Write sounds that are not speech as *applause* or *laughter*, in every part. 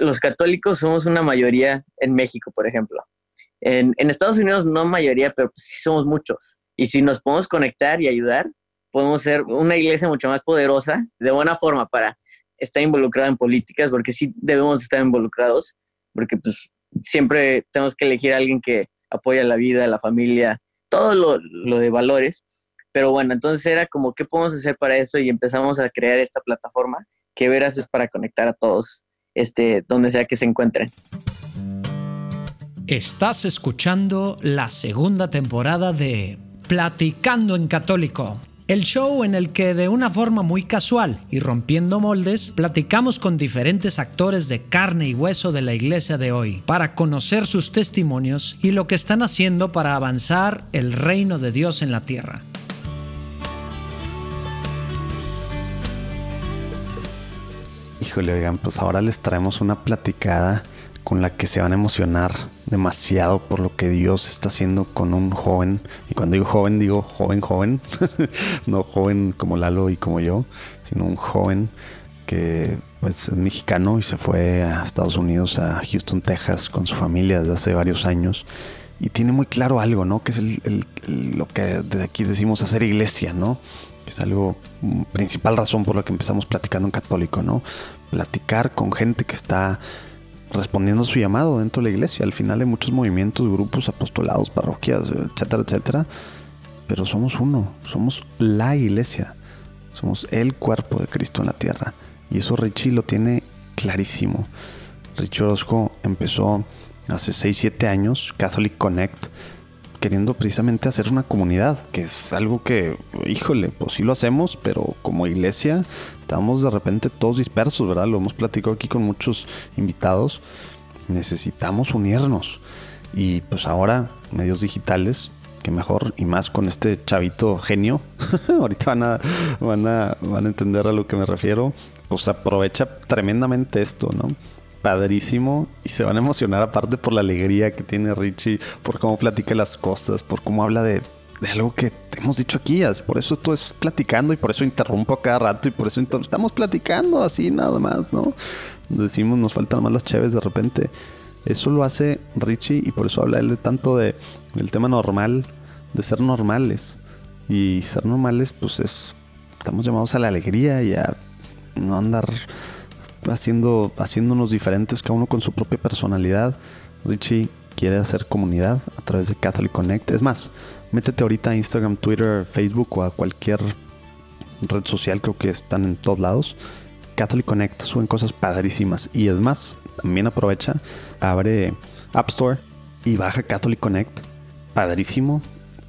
los católicos somos una mayoría en México, por ejemplo. En, Estados Unidos no mayoría, pero pues sí somos muchos. Y si nos podemos conectar y ayudar, podemos ser una iglesia mucho más poderosa, de buena forma, para estar involucrada en políticas, porque sí debemos estar involucrados, porque pues siempre tenemos que elegir a alguien que apoya la vida, la familia, todo lo, lo de valores. Pero bueno, entonces era como, ¿qué podemos hacer para eso? Y empezamos a crear esta plataforma que verás es para conectar a todos, este, donde sea que se encuentren. Estás escuchando la segunda temporada de Platicando en Católico, el show en el que de una forma muy casual y rompiendo moldes, platicamos con diferentes actores de carne y hueso de la iglesia de hoy para conocer sus testimonios y lo que están haciendo para avanzar el reino de Dios en la tierra. Híjole, oigan, pues ahora les traemos una platicada con la que se van a emocionar demasiado por lo que Dios está haciendo con un joven. Y cuando digo joven, digo joven, joven. *laughs* no joven como Lalo y como yo, sino un joven que pues es mexicano y se fue a Estados Unidos, a Houston, Texas, con su familia desde hace varios años. Y tiene muy claro algo, ¿no? Que es lo que desde aquí decimos hacer iglesia, ¿no? Que es algo, mm, principal razón por la que empezamos platicando en católico, ¿no? Platicar con gente que está respondiendo a su llamado dentro de la iglesia. Al final hay muchos movimientos, grupos, apostolados, parroquias, etcétera, etcétera. Pero somos uno, somos la iglesia. Somos el cuerpo de Cristo en la tierra. Y eso Richie lo tiene clarísimo. Richie Orozco empezó hace 6, 7 años, Catholic Connect, queriendo precisamente hacer una comunidad, que es algo que, híjole, pues sí lo hacemos, pero como iglesia estamos de repente todos dispersos, ¿verdad? Lo hemos platicado aquí con muchos invitados. Necesitamos unirnos. Y pues ahora, medios digitales, que mejor y más con este chavito genio. *laughs* Ahorita van a, van, a, van a entender a lo que me refiero. Pues aprovecha tremendamente esto, ¿no? Padrísimo y se van a emocionar aparte por la alegría que tiene Richie, por cómo platica las cosas, por cómo habla de, algo que hemos dicho aquí. Por eso esto es platicando y por eso interrumpo cada rato y por eso estamos platicando así nada más, ¿no? Decimos nos faltan más las chaves de repente. Eso lo hace Richie y por eso habla él de tanto de, del tema normal, de ser normales. Y ser normales pues es, estamos llamados a la alegría y a no andar haciendo, haciéndonos diferentes, cada uno con su propia personalidad. Richie quiere hacer comunidad a través de Catholic Connect. Es más, métete ahorita a Instagram, Twitter, Facebook o a cualquier red social, creo que están en todos lados. Catholic Connect suben cosas padrísimas. Y es más, también aprovecha, abre App Store y baja Catholic Connect. Padrísimo.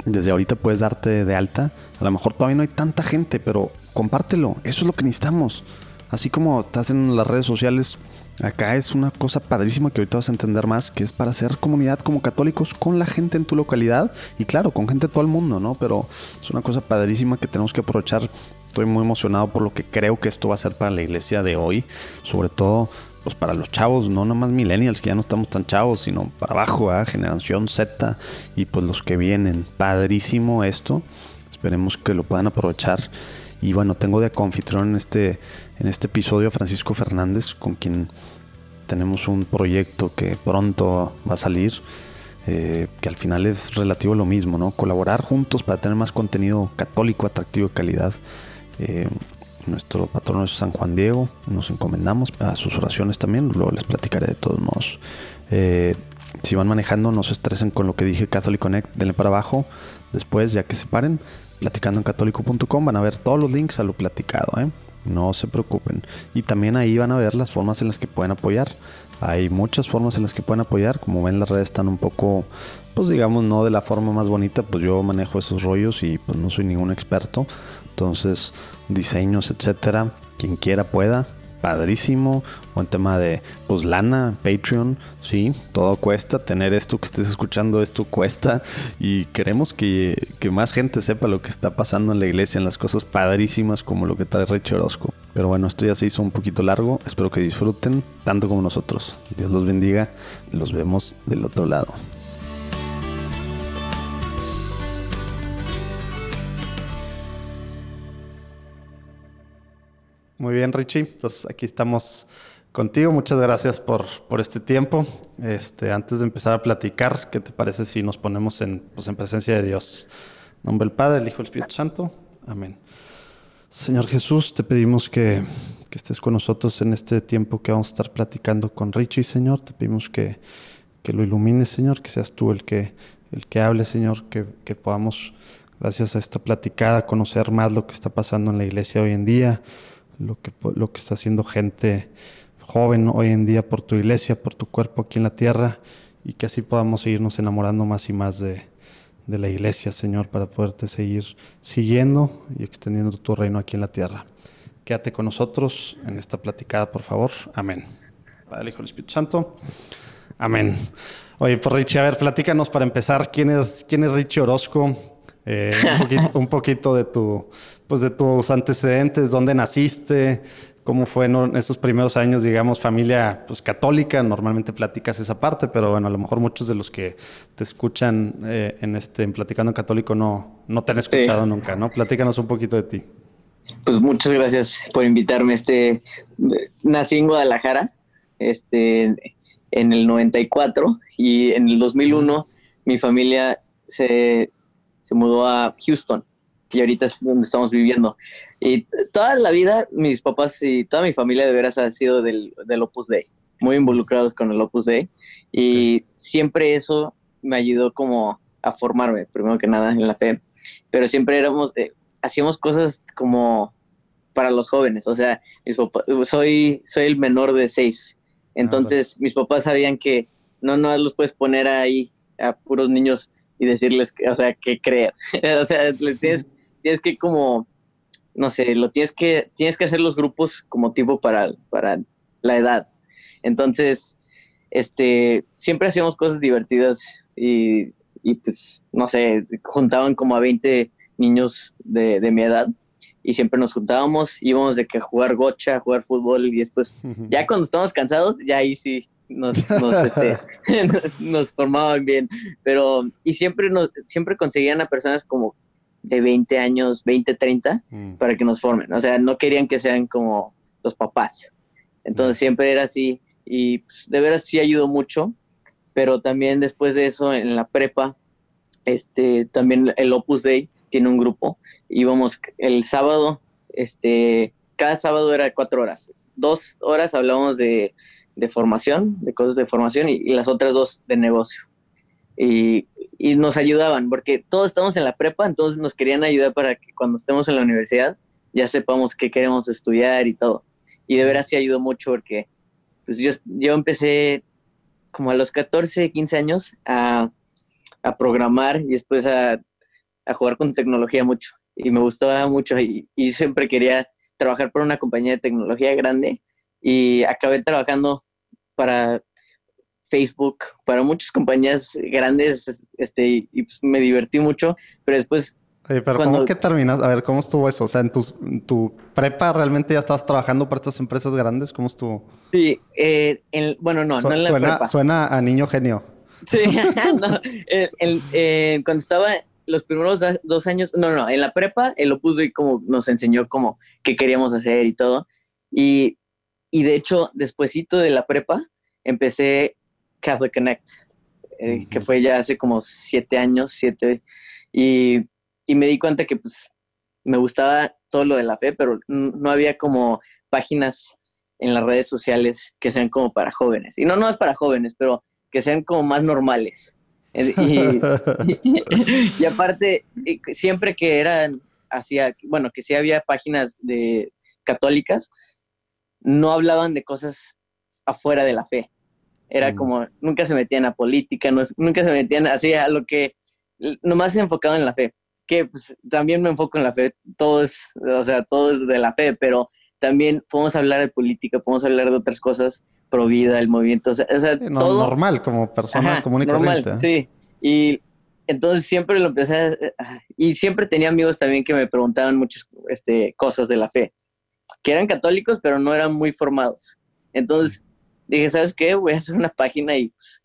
Desde ahorita puedes darte de alta. A lo mejor todavía no hay tanta gente, pero compártelo. Eso es lo que necesitamos. Así como estás en las redes sociales, acá es una cosa padrísima que ahorita vas a entender más, que es para hacer comunidad como católicos con la gente en tu localidad y claro, con gente de todo el mundo, ¿no? Pero es una cosa padrísima que tenemos que aprovechar. Estoy muy emocionado por lo que creo que esto va a ser para la iglesia de hoy, sobre todo pues para los chavos, no nomás millennials, que ya no estamos tan chavos, sino para abajo, ¿eh? generación Z y pues los que vienen. Padrísimo esto. Esperemos que lo puedan aprovechar. Y bueno, tengo de confitrón este en este episodio Francisco Fernández, con quien tenemos un proyecto que pronto va a salir, eh, que al final es relativo a lo mismo, ¿no? Colaborar juntos para tener más contenido católico, atractivo de calidad. Eh, nuestro patrono es San Juan Diego, nos encomendamos a sus oraciones también, luego les platicaré de todos modos. Eh, si van manejando, no se estresen con lo que dije Catholic Connect, denle para abajo. Después, ya que se paren, platicando en católico.com, van a ver todos los links a lo platicado. ¿eh? No se preocupen. Y también ahí van a ver las formas en las que pueden apoyar. Hay muchas formas en las que pueden apoyar. Como ven, las redes están un poco, pues digamos, no de la forma más bonita. Pues yo manejo esos rollos y pues no soy ningún experto. Entonces, diseños, etcétera. Quien quiera pueda padrísimo. O en tema de, pues, lana, Patreon, sí, todo cuesta. Tener esto que estés escuchando, esto cuesta. Y queremos que, más gente sepa lo que está pasando en la iglesia, en las cosas padrísimas como lo que trae Rich Orozco. Pero bueno, esto ya se hizo un poquito largo. Espero que disfruten tanto como nosotros. Dios los bendiga. Los vemos del otro lado. Muy bien, Richie. Entonces aquí estamos contigo. Muchas gracias por, por este tiempo. Este, antes de empezar a platicar, ¿qué te parece si nos ponemos en, pues, en presencia de Dios? Nombre del Padre, del Hijo y del Espíritu Santo. Amén. Señor Jesús, te pedimos que, que, estés con nosotros en este tiempo que vamos a estar platicando con Richie, Señor. Te pedimos que, que lo ilumines, Señor, que seas tú el que, el que hable, Señor, que, que podamos, gracias a esta platicada, conocer más lo que está pasando en la iglesia hoy en día, lo que, lo que está haciendo gente joven hoy en día por tu iglesia, por tu cuerpo aquí en la tierra, y que así podamos seguirnos enamorando más y más de, de la iglesia, Señor, para poderte seguir siguiendo y extendiendo tu reino aquí en la tierra. Quédate con nosotros en esta platicada, por favor. Amén. Padre, Hijo y Espíritu Santo. Amén. Oye, pues Richie, a ver, platícanos para empezar, ¿quién es, quién es Richie Orozco? Eh, un, poquito, un, poquito, de tu, pues de tus antecedentes, dónde naciste, cómo fue en esos primeros años, digamos, familia pues, católica. Normalmente platicas esa parte, pero bueno, a lo mejor muchos de los que te escuchan eh, en este en Platicando en Católico no, no te han escuchado sí. nunca, ¿no? Platícanos un poquito de ti. Pues muchas gracias por invitarme. Este, nací en Guadalajara, este, en el 94 y en el 2001 mi familia se, se mudó a Houston y ahorita es donde estamos viviendo. Y toda la vida mis papás y toda mi familia de veras ha sido del, del Opus Dei, muy involucrados con el Opus Dei y okay. siempre eso me ayudó como a formarme, primero que nada, en la fe, pero siempre éramos, eh, hacíamos cosas como para los jóvenes, o sea, mis papás, soy, soy el menor de seis, entonces ah, mis papás sabían que no, no los puedes poner ahí a puros niños y decirles, o sea, que creer, *laughs* o sea, les tienes, tienes que como no sé, lo tienes que, tienes que hacer los grupos como tipo para, para la edad. Entonces, este, siempre hacíamos cosas divertidas y, y pues, no sé, juntaban como a 20 niños de, de, mi edad y siempre nos juntábamos, íbamos de que a jugar gocha, a jugar fútbol y después, ya cuando estábamos cansados, ya ahí sí nos, nos, este, *laughs* *laughs* nos formaban bien, pero, y siempre, nos, siempre conseguían a personas como de 20 años, 20, 30, mm. para que nos formen. O sea, no querían que sean como los papás. Entonces mm. siempre era así y pues, de veras sí ayudó mucho, pero también después de eso en la prepa, este, también el Opus Dei tiene un grupo. Íbamos el sábado, este, cada sábado era cuatro horas. Dos horas hablábamos de, de formación, de cosas de formación y, y las otras dos de negocio. Y y nos ayudaban, porque todos estamos en la prepa, entonces nos querían ayudar para que cuando estemos en la universidad ya sepamos qué queremos estudiar y todo. Y de veras sí ayudó mucho porque pues yo, yo empecé como a los 14, 15 años a, a programar y después a, a, jugar con tecnología mucho. Y me gustaba mucho y, y siempre quería trabajar por una compañía de tecnología grande y acabé trabajando para Facebook, para muchas compañías grandes, este, y pues me divertí mucho, pero después... Oye, pero cuando... ¿cómo que terminas? A ver, ¿cómo estuvo eso? O sea, ¿en tu, en tu prepa realmente ya estabas trabajando para estas empresas grandes? ¿Cómo estuvo? Sí, eh, en, bueno, no, Su no en la suena, prepa. Suena a niño genio. Sí, *laughs* no, *laughs* el, el, cuando estaba los primeros dos años, no, no, en la prepa, el Opus Dei como nos enseñó como qué queríamos hacer y todo. Y, y de hecho, despuesito de la prepa, empecé Catholic Connect, eh, uh -huh. que fue ya hace como siete años, siete, y, y, me di cuenta que pues me gustaba todo lo de la fe, pero no había como páginas en las redes sociales que sean como para jóvenes. Y no, no es para jóvenes, pero que sean como más normales. Y, y, *laughs* y aparte, siempre que eran, hacía, bueno, que sí había páginas de católicas, no hablaban de cosas afuera de la fe. Era mm. como, nunca se metían a política, no, nunca se metían así a lo que, nomás se enfocado en la fe, que pues, también me enfoco en la fe, todo es, o sea, todo es de la fe, pero también podemos hablar de política, podemos hablar de otras cosas, pro vida, el movimiento, o sea, o sea no, todo. Normal, como persona Ajá, común y normal, corriente. Sí, y entonces siempre lo empecé a, y siempre tenía amigos también que me preguntaban muchas este, cosas de la fe, que eran católicos, pero no eran muy formados. Entonces dije, ¿sabes qué? Voy a hacer una página y pues,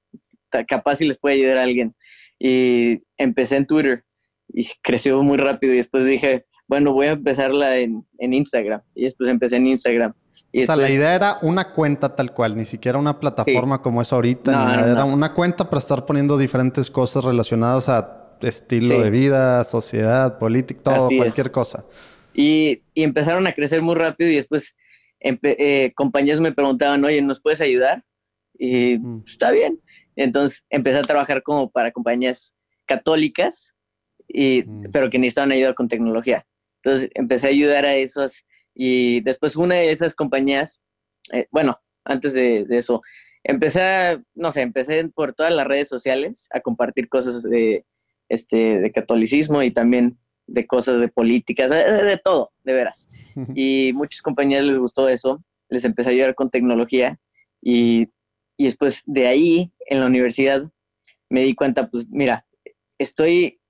capaz si les puede ayudar a alguien. Y empecé en Twitter y creció muy rápido y después dije, bueno, voy a empezarla en, en Instagram. Y después empecé en Instagram. o sea, la idea era una cuenta tal cual, ni siquiera una plataforma como es ahorita. era una cuenta para estar poniendo diferentes cosas relacionadas a estilo de vida, sociedad, política, todo, cualquier cosa. Y, empezaron a crecer muy rápido y después eh, compañías me preguntaban, oye, ¿nos puedes ayudar? Y pues, está bien. Entonces empecé a trabajar como para compañías católicas, y, mm. pero que necesitaban ayuda con tecnología. Entonces empecé a ayudar a esos y después una de esas compañías, eh, bueno, antes de, eso, empecé, no sé, empecé por todas las redes sociales a compartir cosas de, este, de catolicismo y también de cosas de políticas, de, todo, de veras. Y muchas compañías les gustó eso, les empecé a ayudar con tecnología y, y después de ahí, en la universidad, me di cuenta, pues mira, estoy,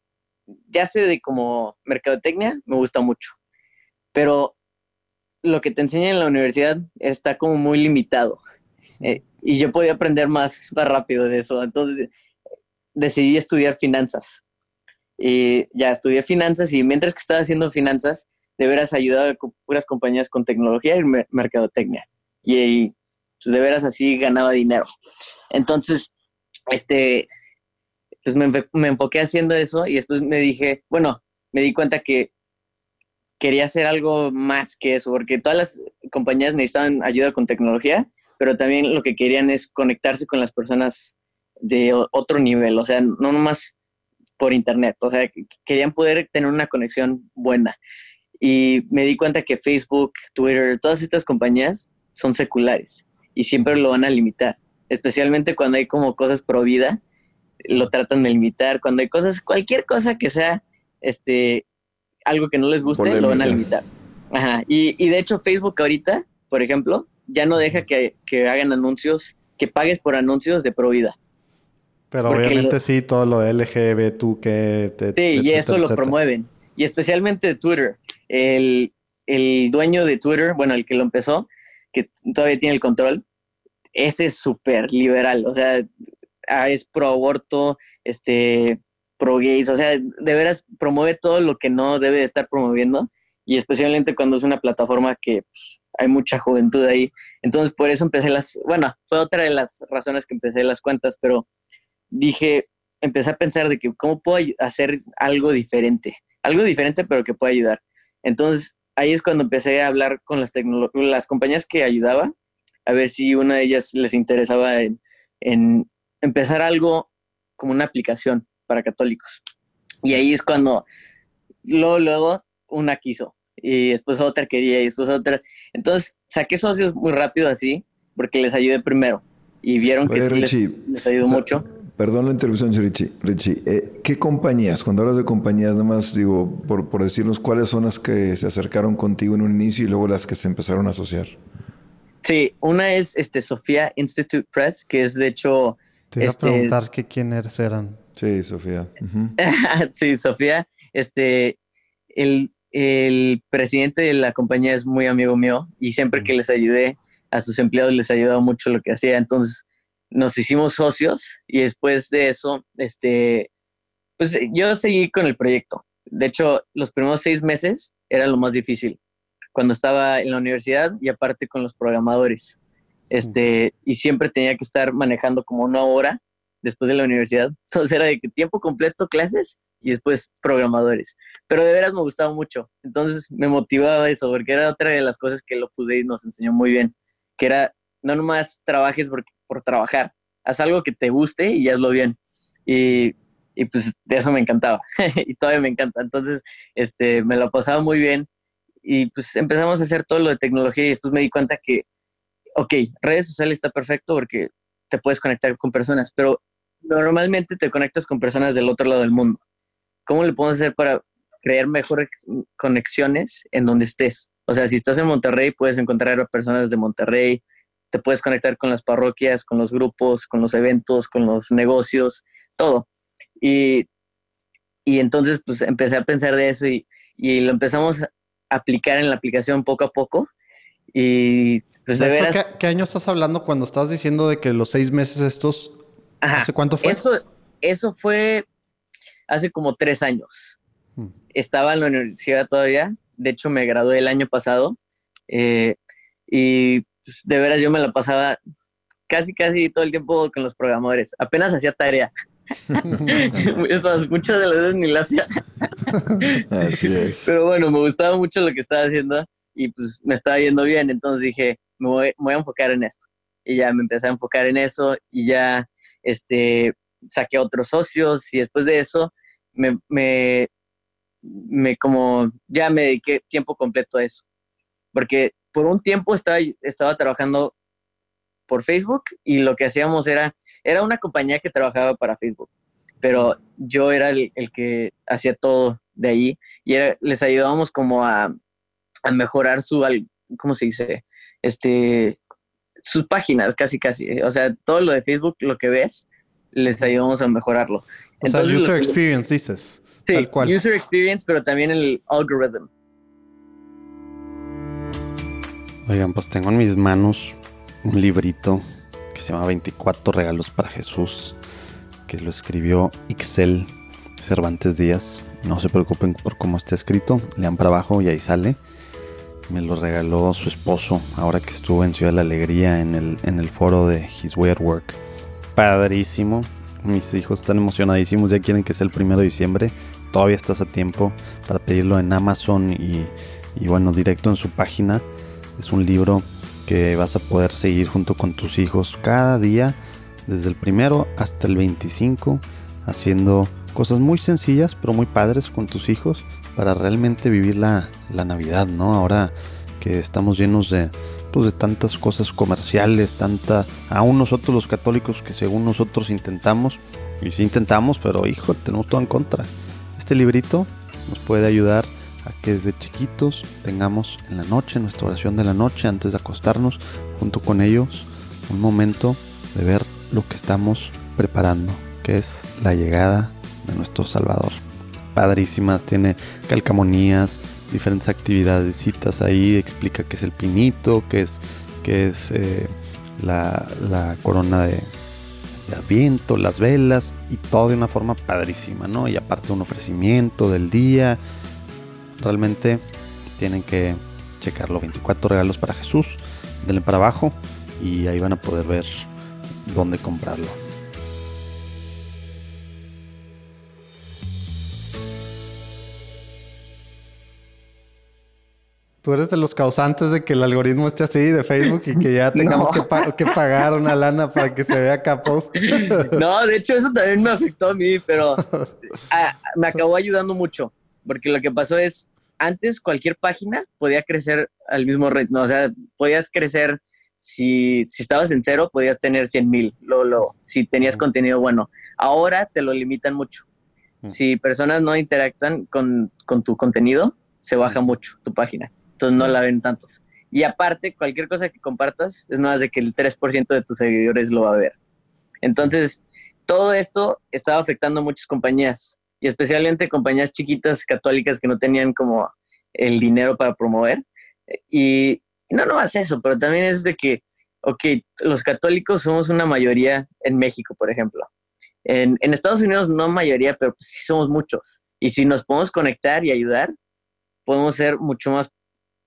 ya sé de como mercadotecnia, me gusta mucho, pero lo que te enseña en la universidad está como muy limitado. Eh, y yo podía aprender más, más rápido de eso. Entonces decidí estudiar finanzas. Y ya estudié finanzas y mientras que estaba haciendo finanzas, de veras ayudaba a puras compañías con tecnología y mercadotecnia. Y, pues de veras así ganaba dinero. Entonces, este, pues me, me enfoqué haciendo eso y después me dije, bueno, me di cuenta que quería hacer algo más que eso, porque todas las compañías necesitaban ayuda con tecnología, pero también lo que querían es conectarse con las personas de otro nivel, o sea, no nomás por internet, o sea, querían poder tener una conexión buena. Y me di cuenta que Facebook, Twitter, todas estas compañías son seculares y siempre lo van a limitar, especialmente cuando hay como cosas pro vida, lo tratan de limitar, cuando hay cosas, cualquier cosa que sea este algo que no les guste, lo van a limitar. Ajá. Y, y, de hecho, Facebook ahorita, por ejemplo, ya no deja que, que hagan anuncios, que pagues por anuncios de pro vida. Pero obviamente sí, todo lo de LGB, tú que... Sí, y eso lo promueven. Y especialmente Twitter. El, el dueño de Twitter, bueno, el que lo empezó, que todavía tiene el control, ese es súper liberal. O sea, ah, es pro aborto, este, pro gays, o sea, de veras promueve todo lo que no debe de estar promoviendo y especialmente cuando es una plataforma que pues, hay mucha juventud ahí. Entonces, por eso empecé las, bueno, fue otra de las razones que empecé las cuentas, pero dije, empecé a pensar de que cómo puedo hacer algo diferente, algo diferente pero que pueda ayudar. Entonces, ahí es cuando empecé a hablar con las, las compañías que ayudaba, a ver si una de ellas les interesaba en, en empezar algo como una aplicación para católicos. Y ahí es cuando luego, luego una quiso y después otra quería y después otra. Entonces saqué socios muy rápido así porque les ayudé primero y vieron que sí les, ayudó mucho. Perdón la interrupción, Richie. Richie, eh, ¿qué compañías? Cuando hablas de compañías, nada más digo, por, por decirnos cuáles son las que se acercaron contigo en un inicio y luego las que se empezaron a asociar. Sí, una es este Sofía Institute Press, que es de hecho. Te iba a este, preguntar qué quiénes eran. Sí, Sofía. *laughs* sí, Sofía. Este, el, presidente de la compañía es muy amigo mío y siempre que les ayudé a sus empleados les ha ayudado mucho lo que hacía. Entonces nos hicimos socios y después de eso, este, pues yo seguí con el proyecto. De hecho, los primeros seis meses era lo más difícil cuando estaba en la universidad y aparte con los programadores. Este, y siempre tenía que estar manejando como una hora después de la universidad. *laughs* Entonces era de tiempo completo clases y después programadores. Pero de veras me gustaba mucho. Entonces me motivaba eso, porque era otra de las cosas que lo pude y nos enseñó muy bien, que era no nomás trabajes por, por trabajar, haz algo que te guste y hazlo bien. Y, pues de eso me encantaba *laughs* y todavía me encanta. Entonces, este, me lo pasaba muy bien y pues empezamos a hacer todo lo de tecnología y después me di cuenta que, ok, redes sociales está perfecto porque te puedes conectar con personas, pero normalmente te conectas con personas del otro lado del mundo. ¿Cómo le podemos hacer para crear mejores conexiones en donde estés? O sea, si estás en Monterrey, puedes encontrar a personas de Monterrey, te puedes conectar con las parroquias, con los grupos, con los eventos, con los negocios, todo. Y, y entonces, pues empecé a pensar de eso y, y, lo empezamos a aplicar en la aplicación poco a poco. Y pues de veras. ¿qué, ¿Qué año estás hablando cuando estás diciendo de que los seis meses estos ¿Hace cuánto fue? Eso, eso fue hace como tres años. Hmm. Estaba en la universidad todavía. De hecho, me gradué el año pasado. Eh, y pues, de veras yo me la pasaba casi, casi todo el tiempo con los programadores. Apenas hacía tarea. *laughs* es más, muchas de las veces ni la hacía. Así es. Pero bueno, me gustaba mucho lo que estaba haciendo y pues me estaba yendo bien. Entonces dije, me voy, me voy a enfocar en esto. Y ya me empecé a enfocar en eso y ya este, saqué otros socios y después de eso me, me, me como ya me dediqué tiempo completo a eso. Porque por un tiempo estaba, estaba trabajando por Facebook y lo que hacíamos era, era una compañía que trabajaba para Facebook, pero yo era el, el que hacía todo de ahí y era, les ayudábamos como a, a mejorar su, ¿cómo se dice? Este, sus páginas, casi, casi. O sea, todo lo de Facebook, lo que ves, les ayudamos a mejorarlo. O sea, Entonces, user lo- experience dices. Sí, tal cual. user experience, pero también el algorithm. Oigan, pues tengo en mis manos un librito que se llama 24 regalos para Jesús, que lo escribió Ixel Cervantes Díaz. No se preocupen por cómo está escrito, lean para abajo y ahí sale. Me lo regaló su esposo ahora que estuvo en Ciudad de la Alegría en el, en el foro de His Way at Work. Padrísimo. Mis hijos están emocionadísimos, ya quieren que sea el primero de diciembre. Todavía estás a tiempo para pedirlo en Amazon y, y bueno, directo en su página. Es un libro que vas a poder seguir junto con tus hijos cada día, desde el primero hasta el 25, haciendo cosas muy sencillas pero muy padres con tus hijos para realmente vivir la, la Navidad, ¿no? Ahora que estamos llenos de, pues, de tantas cosas comerciales, tanta, aún nosotros los católicos que según nosotros intentamos, y sí intentamos, pero hijo, tenemos todo en contra. Este librito nos puede ayudar que desde chiquitos tengamos en la noche, nuestra oración de la noche, antes de acostarnos, junto con ellos, un momento de ver lo que estamos preparando, que es la llegada de nuestro Salvador. Padrísimas, tiene calcamonías, diferentes actividades, citas ahí, explica qué es el pinito, qué es, qué es eh, la, la corona de, de las velas y todo de una forma padrísima, ¿no? Y aparte un ofrecimiento del día. Realmente tienen que checarlo. 24 regalos para Jesús. Denle para abajo y ahí van a poder ver dónde comprarlo. Tú eres de los causantes de que el algoritmo esté así de Facebook y que ya *laughs* tengamos No. que, pa- que pagar una lana para que se vea acá post. *laughs* No, de hecho eso también me afectó a mí, pero *laughs* ah, me acabó ayudando mucho, porque lo que pasó es, antes cualquier página podía crecer al mismo ritmo, o sea, podías crecer, si, si estabas en cero, podías tener 100 mil, lo, lo, si tenías contenido bueno. Ahora te lo limitan mucho. Si personas no interactúan con, con tu contenido, se baja mucho tu página, entonces no la ven tantos. Y aparte, cualquier cosa que compartas es más de que el 3% de tus seguidores lo va a ver. Entonces, todo esto estaba afectando a muchas compañías y especialmente compañías chiquitas católicas que no tenían como el dinero para promover. Y no nomás eso, pero también es de que, ok, los católicos somos una mayoría en México, por ejemplo. En, en Estados Unidos no mayoría, pero pues sí somos muchos. Y si nos podemos conectar y ayudar, podemos ser mucho más,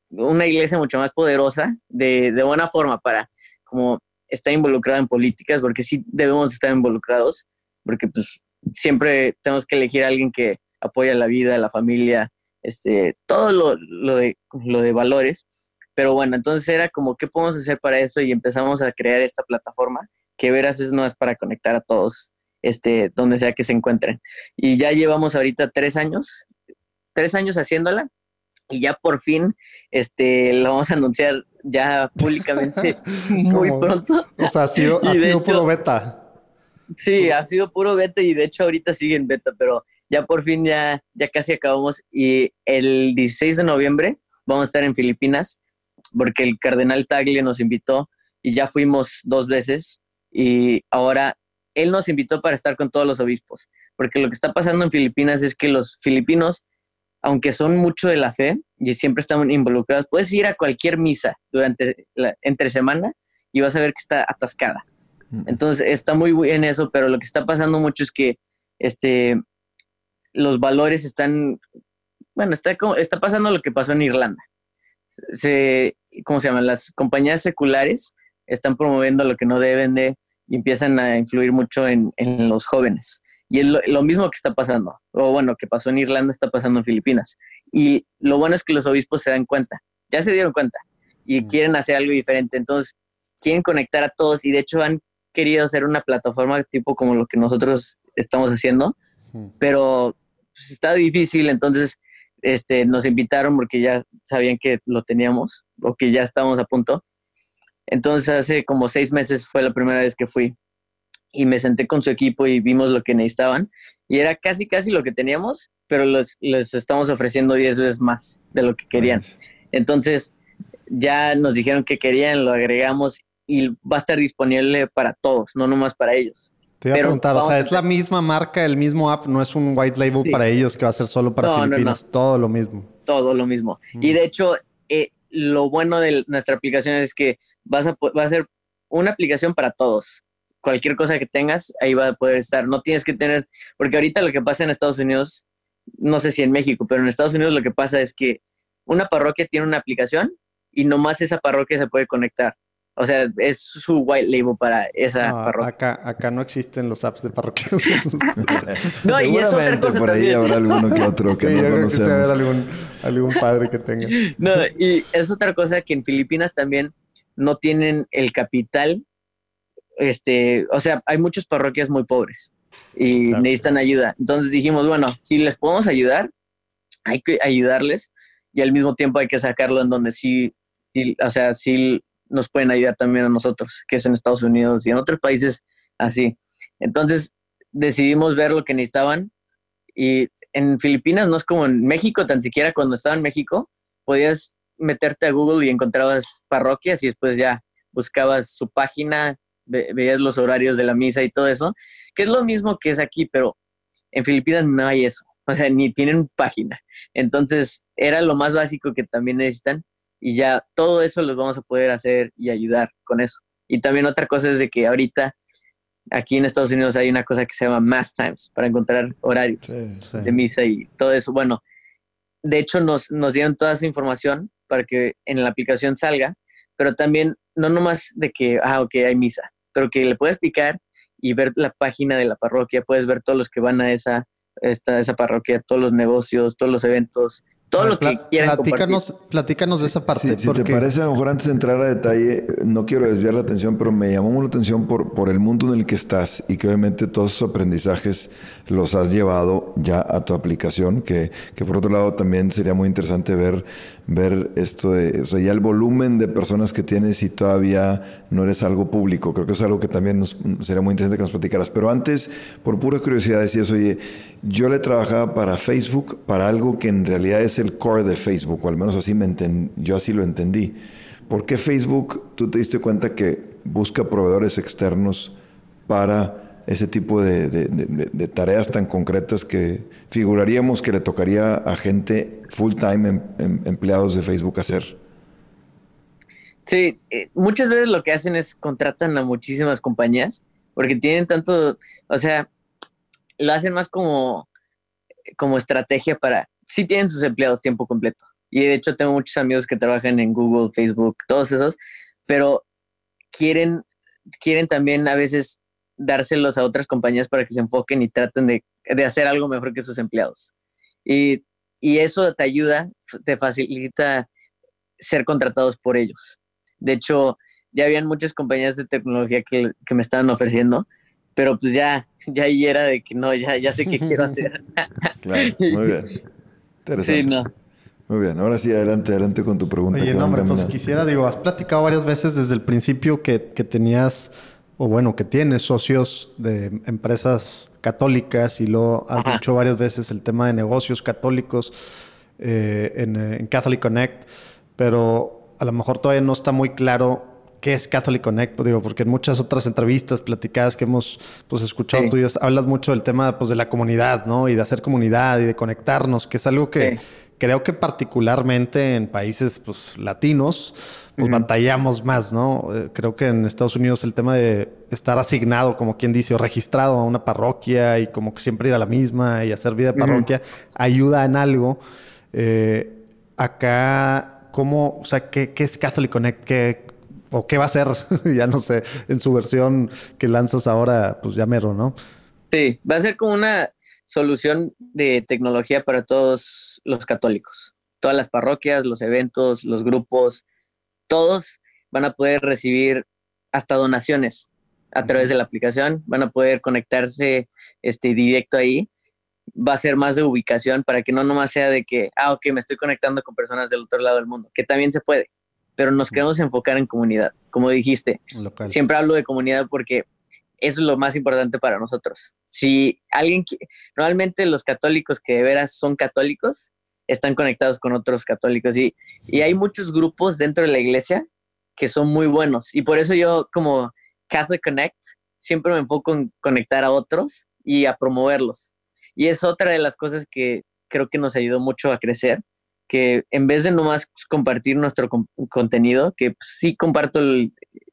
una iglesia mucho más poderosa de, de buena forma para como estar involucrado en políticas, porque sí debemos estar involucrados, porque pues siempre tenemos que elegir a alguien que apoya la vida, la familia, este, todo lo, lo, de, lo de valores. Pero bueno, entonces era como, ¿qué podemos hacer para eso? Y empezamos a crear esta plataforma que veras es no es para conectar a todos, este, donde sea que se encuentren. Y ya llevamos ahorita tres años, tres años haciéndola y ya por fin este, lo vamos a anunciar ya públicamente *laughs* muy pronto. O sea, ha sido, *laughs* ha sido hecho- puro beta. Sí, ha sido puro beta y de hecho ahorita sigue en beta, pero ya por fin ya, ya casi acabamos y el 16 de noviembre vamos a estar en Filipinas porque el cardenal Tagle nos invitó y ya fuimos dos veces y ahora él nos invitó para estar con todos los obispos, porque lo que está pasando en Filipinas es que los filipinos, aunque son mucho de la fe y siempre están involucrados, puedes ir a cualquier misa durante la, entre semana y vas a ver que está atascada. Entonces está muy bien eso, pero lo que está pasando mucho es que este, los valores están, bueno, está, como, está pasando lo que pasó en Irlanda, se, ¿cómo se llaman? Las compañías seculares están promoviendo lo que no deben de y empiezan a influir mucho en, en los jóvenes. Y es lo, mismo que está pasando, o bueno, que pasó en Irlanda, está pasando en Filipinas. Y lo bueno es que los obispos se dan cuenta, ya se dieron cuenta, y quieren hacer algo diferente. Entonces, quieren conectar a todos y de hecho han querido hacer una plataforma tipo como lo que nosotros estamos haciendo, pero pues, está difícil, entonces este, nos invitaron porque ya sabían que lo teníamos o que ya estábamos a punto. Entonces hace como seis meses fue la primera vez que fui y me senté con su equipo y vimos lo que necesitaban y era casi casi lo que teníamos, pero les estamos ofreciendo diez veces más de lo que querían. Entonces ya nos dijeron que querían, lo agregamos y va a estar disponible para todos, no nomás para ellos. Te iba a preguntar, o sea, es la misma marca, el mismo app, no es un white label para ellos que va a ser solo para Filipinas, todo lo mismo. Todo lo mismo. Y de hecho, eh, lo bueno de nuestra aplicación es que vas a, va a ser una aplicación para todos. Cualquier cosa que tengas, ahí va a poder estar. No tienes que tener, porque ahorita lo que pasa en Estados Unidos, no sé si en México, pero en Estados Unidos lo que pasa es que una parroquia tiene una aplicación y nomás esa parroquia se puede conectar. O sea, es su white label para esa parroquia. Acá, acá no existen los apps de parroquias. *laughs* no, y es otra cosa por ahí habrá alguno que otro que no conocemos. Que algún, algún padre que tenga. *laughs* No, y es otra cosa que en Filipinas también no tienen el capital. Este, o sea, hay muchas parroquias muy pobres y necesitan ayuda. Entonces dijimos, bueno, si les podemos ayudar, hay que ayudarles y al mismo tiempo hay que sacarlo en donde sí, o sea, sí nos pueden ayudar también a nosotros, que es en Estados Unidos y en otros países así. Entonces decidimos ver lo que necesitaban y en Filipinas no es como en México, tan siquiera cuando estaba en México, podías meterte a Google y encontrabas parroquias y después ya buscabas su página, veías los horarios de la misa y todo eso, que es lo mismo que es aquí, pero en Filipinas no hay eso, o sea, ni tienen página. Entonces era lo más básico que también necesitan y ya todo eso los vamos a poder hacer y ayudar con eso. Y también otra cosa es de que ahorita aquí en Estados Unidos hay una cosa que se llama Mass Times para encontrar horarios de misa y todo eso. Bueno, de hecho nos, nos dieron toda esa información para que en la aplicación salga, pero también no nomás de que, ah, ok, hay misa, pero que le puedes picar y ver la página de la parroquia, puedes ver todos los que van a esa, esta, esa parroquia, todos los negocios, todos los eventos, todo lo que quieran platícanos, platícanos de esa parte. Si, te parece, a lo mejor antes de entrar a detalle, no quiero desviar la atención, pero me llamó la atención por, por el mundo en el que estás y que obviamente todos esos aprendizajes los has llevado ya a tu aplicación, que, que por otro lado también sería muy interesante ver, ver esto de, o sea, ya el volumen de personas que tienes y todavía no eres algo público. Creo que es algo que también nos, sería muy interesante que nos platicaras. Pero antes, por pura curiosidad, decías, oye, yo le trabajaba para Facebook, para algo que en realidad es el core de Facebook, o al menos así me yo así lo entendí. ¿Por qué Facebook, tú te diste cuenta que busca proveedores externos para ese tipo de, tareas tan concretas que figuraríamos que le tocaría a gente full time em, em, empleados de Facebook hacer? Sí, eh, muchas veces lo que hacen es contratan a muchísimas compañías porque tienen tanto, o sea, lo hacen más como, como estrategia para, sí tienen sus empleados tiempo completo. Y de hecho tengo muchos amigos que trabajan en Google, Facebook, todos esos, pero quieren, quieren también a veces dárselos a otras compañías para que se enfoquen y traten de, de hacer algo mejor que sus empleados. Y, y, eso te ayuda, te facilita ser contratados por ellos. De hecho, ya habían muchas compañías de tecnología que, que me estaban ofreciendo pero pues ya, ya ahí era de que no, ya, ya sé qué quiero *laughs* hacer. claro, *laughs* muy bien. Interesante. Sí, no. Muy bien, ahora sí, adelante, adelante con tu pregunta. Oye, no, hombre, pues quisiera, digo, has platicado varias veces desde el principio que, que tenías, o bueno, que tienes socios de empresas católicas y lo has dicho varias veces el tema de negocios católicos eh, en, en Catholic Connect, pero a lo mejor todavía no está muy claro qué es Catholic Connect, pues, digo, porque en muchas otras entrevistas platicadas que hemos pues, escuchado tuyas, hablas mucho del tema pues, de la comunidad, ¿no? Y de hacer comunidad y de conectarnos, que es algo que creo que particularmente en países pues, latinos, pues batallamos más, ¿no? Eh, creo que en Estados Unidos el tema de estar asignado, como quien dice, o registrado a una parroquia y como que siempre ir a la misma y hacer vida de parroquia, ayuda en algo. Eh, acá ¿cómo, o sea, qué, qué es Catholic Connect? ¿Qué, o qué va a ser? *laughs* ya no sé, en su versión que lanzas ahora, pues ya mero, ¿no? Sí, va a ser como una solución de tecnología para todos los católicos. Todas las parroquias, los eventos, los grupos, todos van a poder recibir hasta donaciones a través de la aplicación, van a poder conectarse este, directo ahí. Va a ser más de ubicación para que no nomás sea de que, ah, ok, me estoy conectando con personas del otro lado del mundo, que también se puede, pero nos queremos enfocar en comunidad, como dijiste. Siempre hablo de comunidad porque eso es lo más importante para nosotros. Si alguien, normalmente los católicos que de veras son católicos, están conectados con otros católicos y, y hay muchos grupos dentro de la iglesia que son muy buenos y por eso yo como Catholic Connect siempre me enfoco en conectar a otros y a promoverlos. Y es otra de las cosas que creo que nos ayudó mucho a crecer, que en vez de nomás compartir nuestro contenido, que sí comparto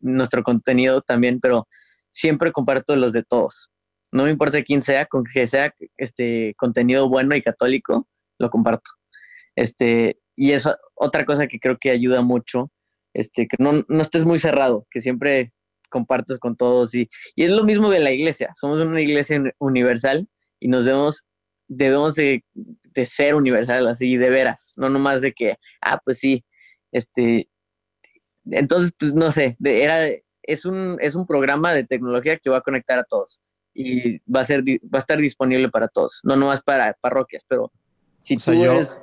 nuestro contenido también, pero siempre comparto los de todos. No me importa quién sea, con que sea este contenido bueno y católico, lo comparto. Este, y eso otra cosa que creo que ayuda mucho, este, que no, no estés muy cerrado, que siempre compartes con todos. Y, y es lo mismo de la iglesia. Somos una iglesia universal y nos debemos, debemos de, de, ser universal, así de veras, no nomás de que, ah, pues sí, este, entonces, pues no sé, era, es un, es un programa de tecnología que va a conectar a todos y va a ser, va a estar disponible para todos, no nomás para parroquias, pero si tú eres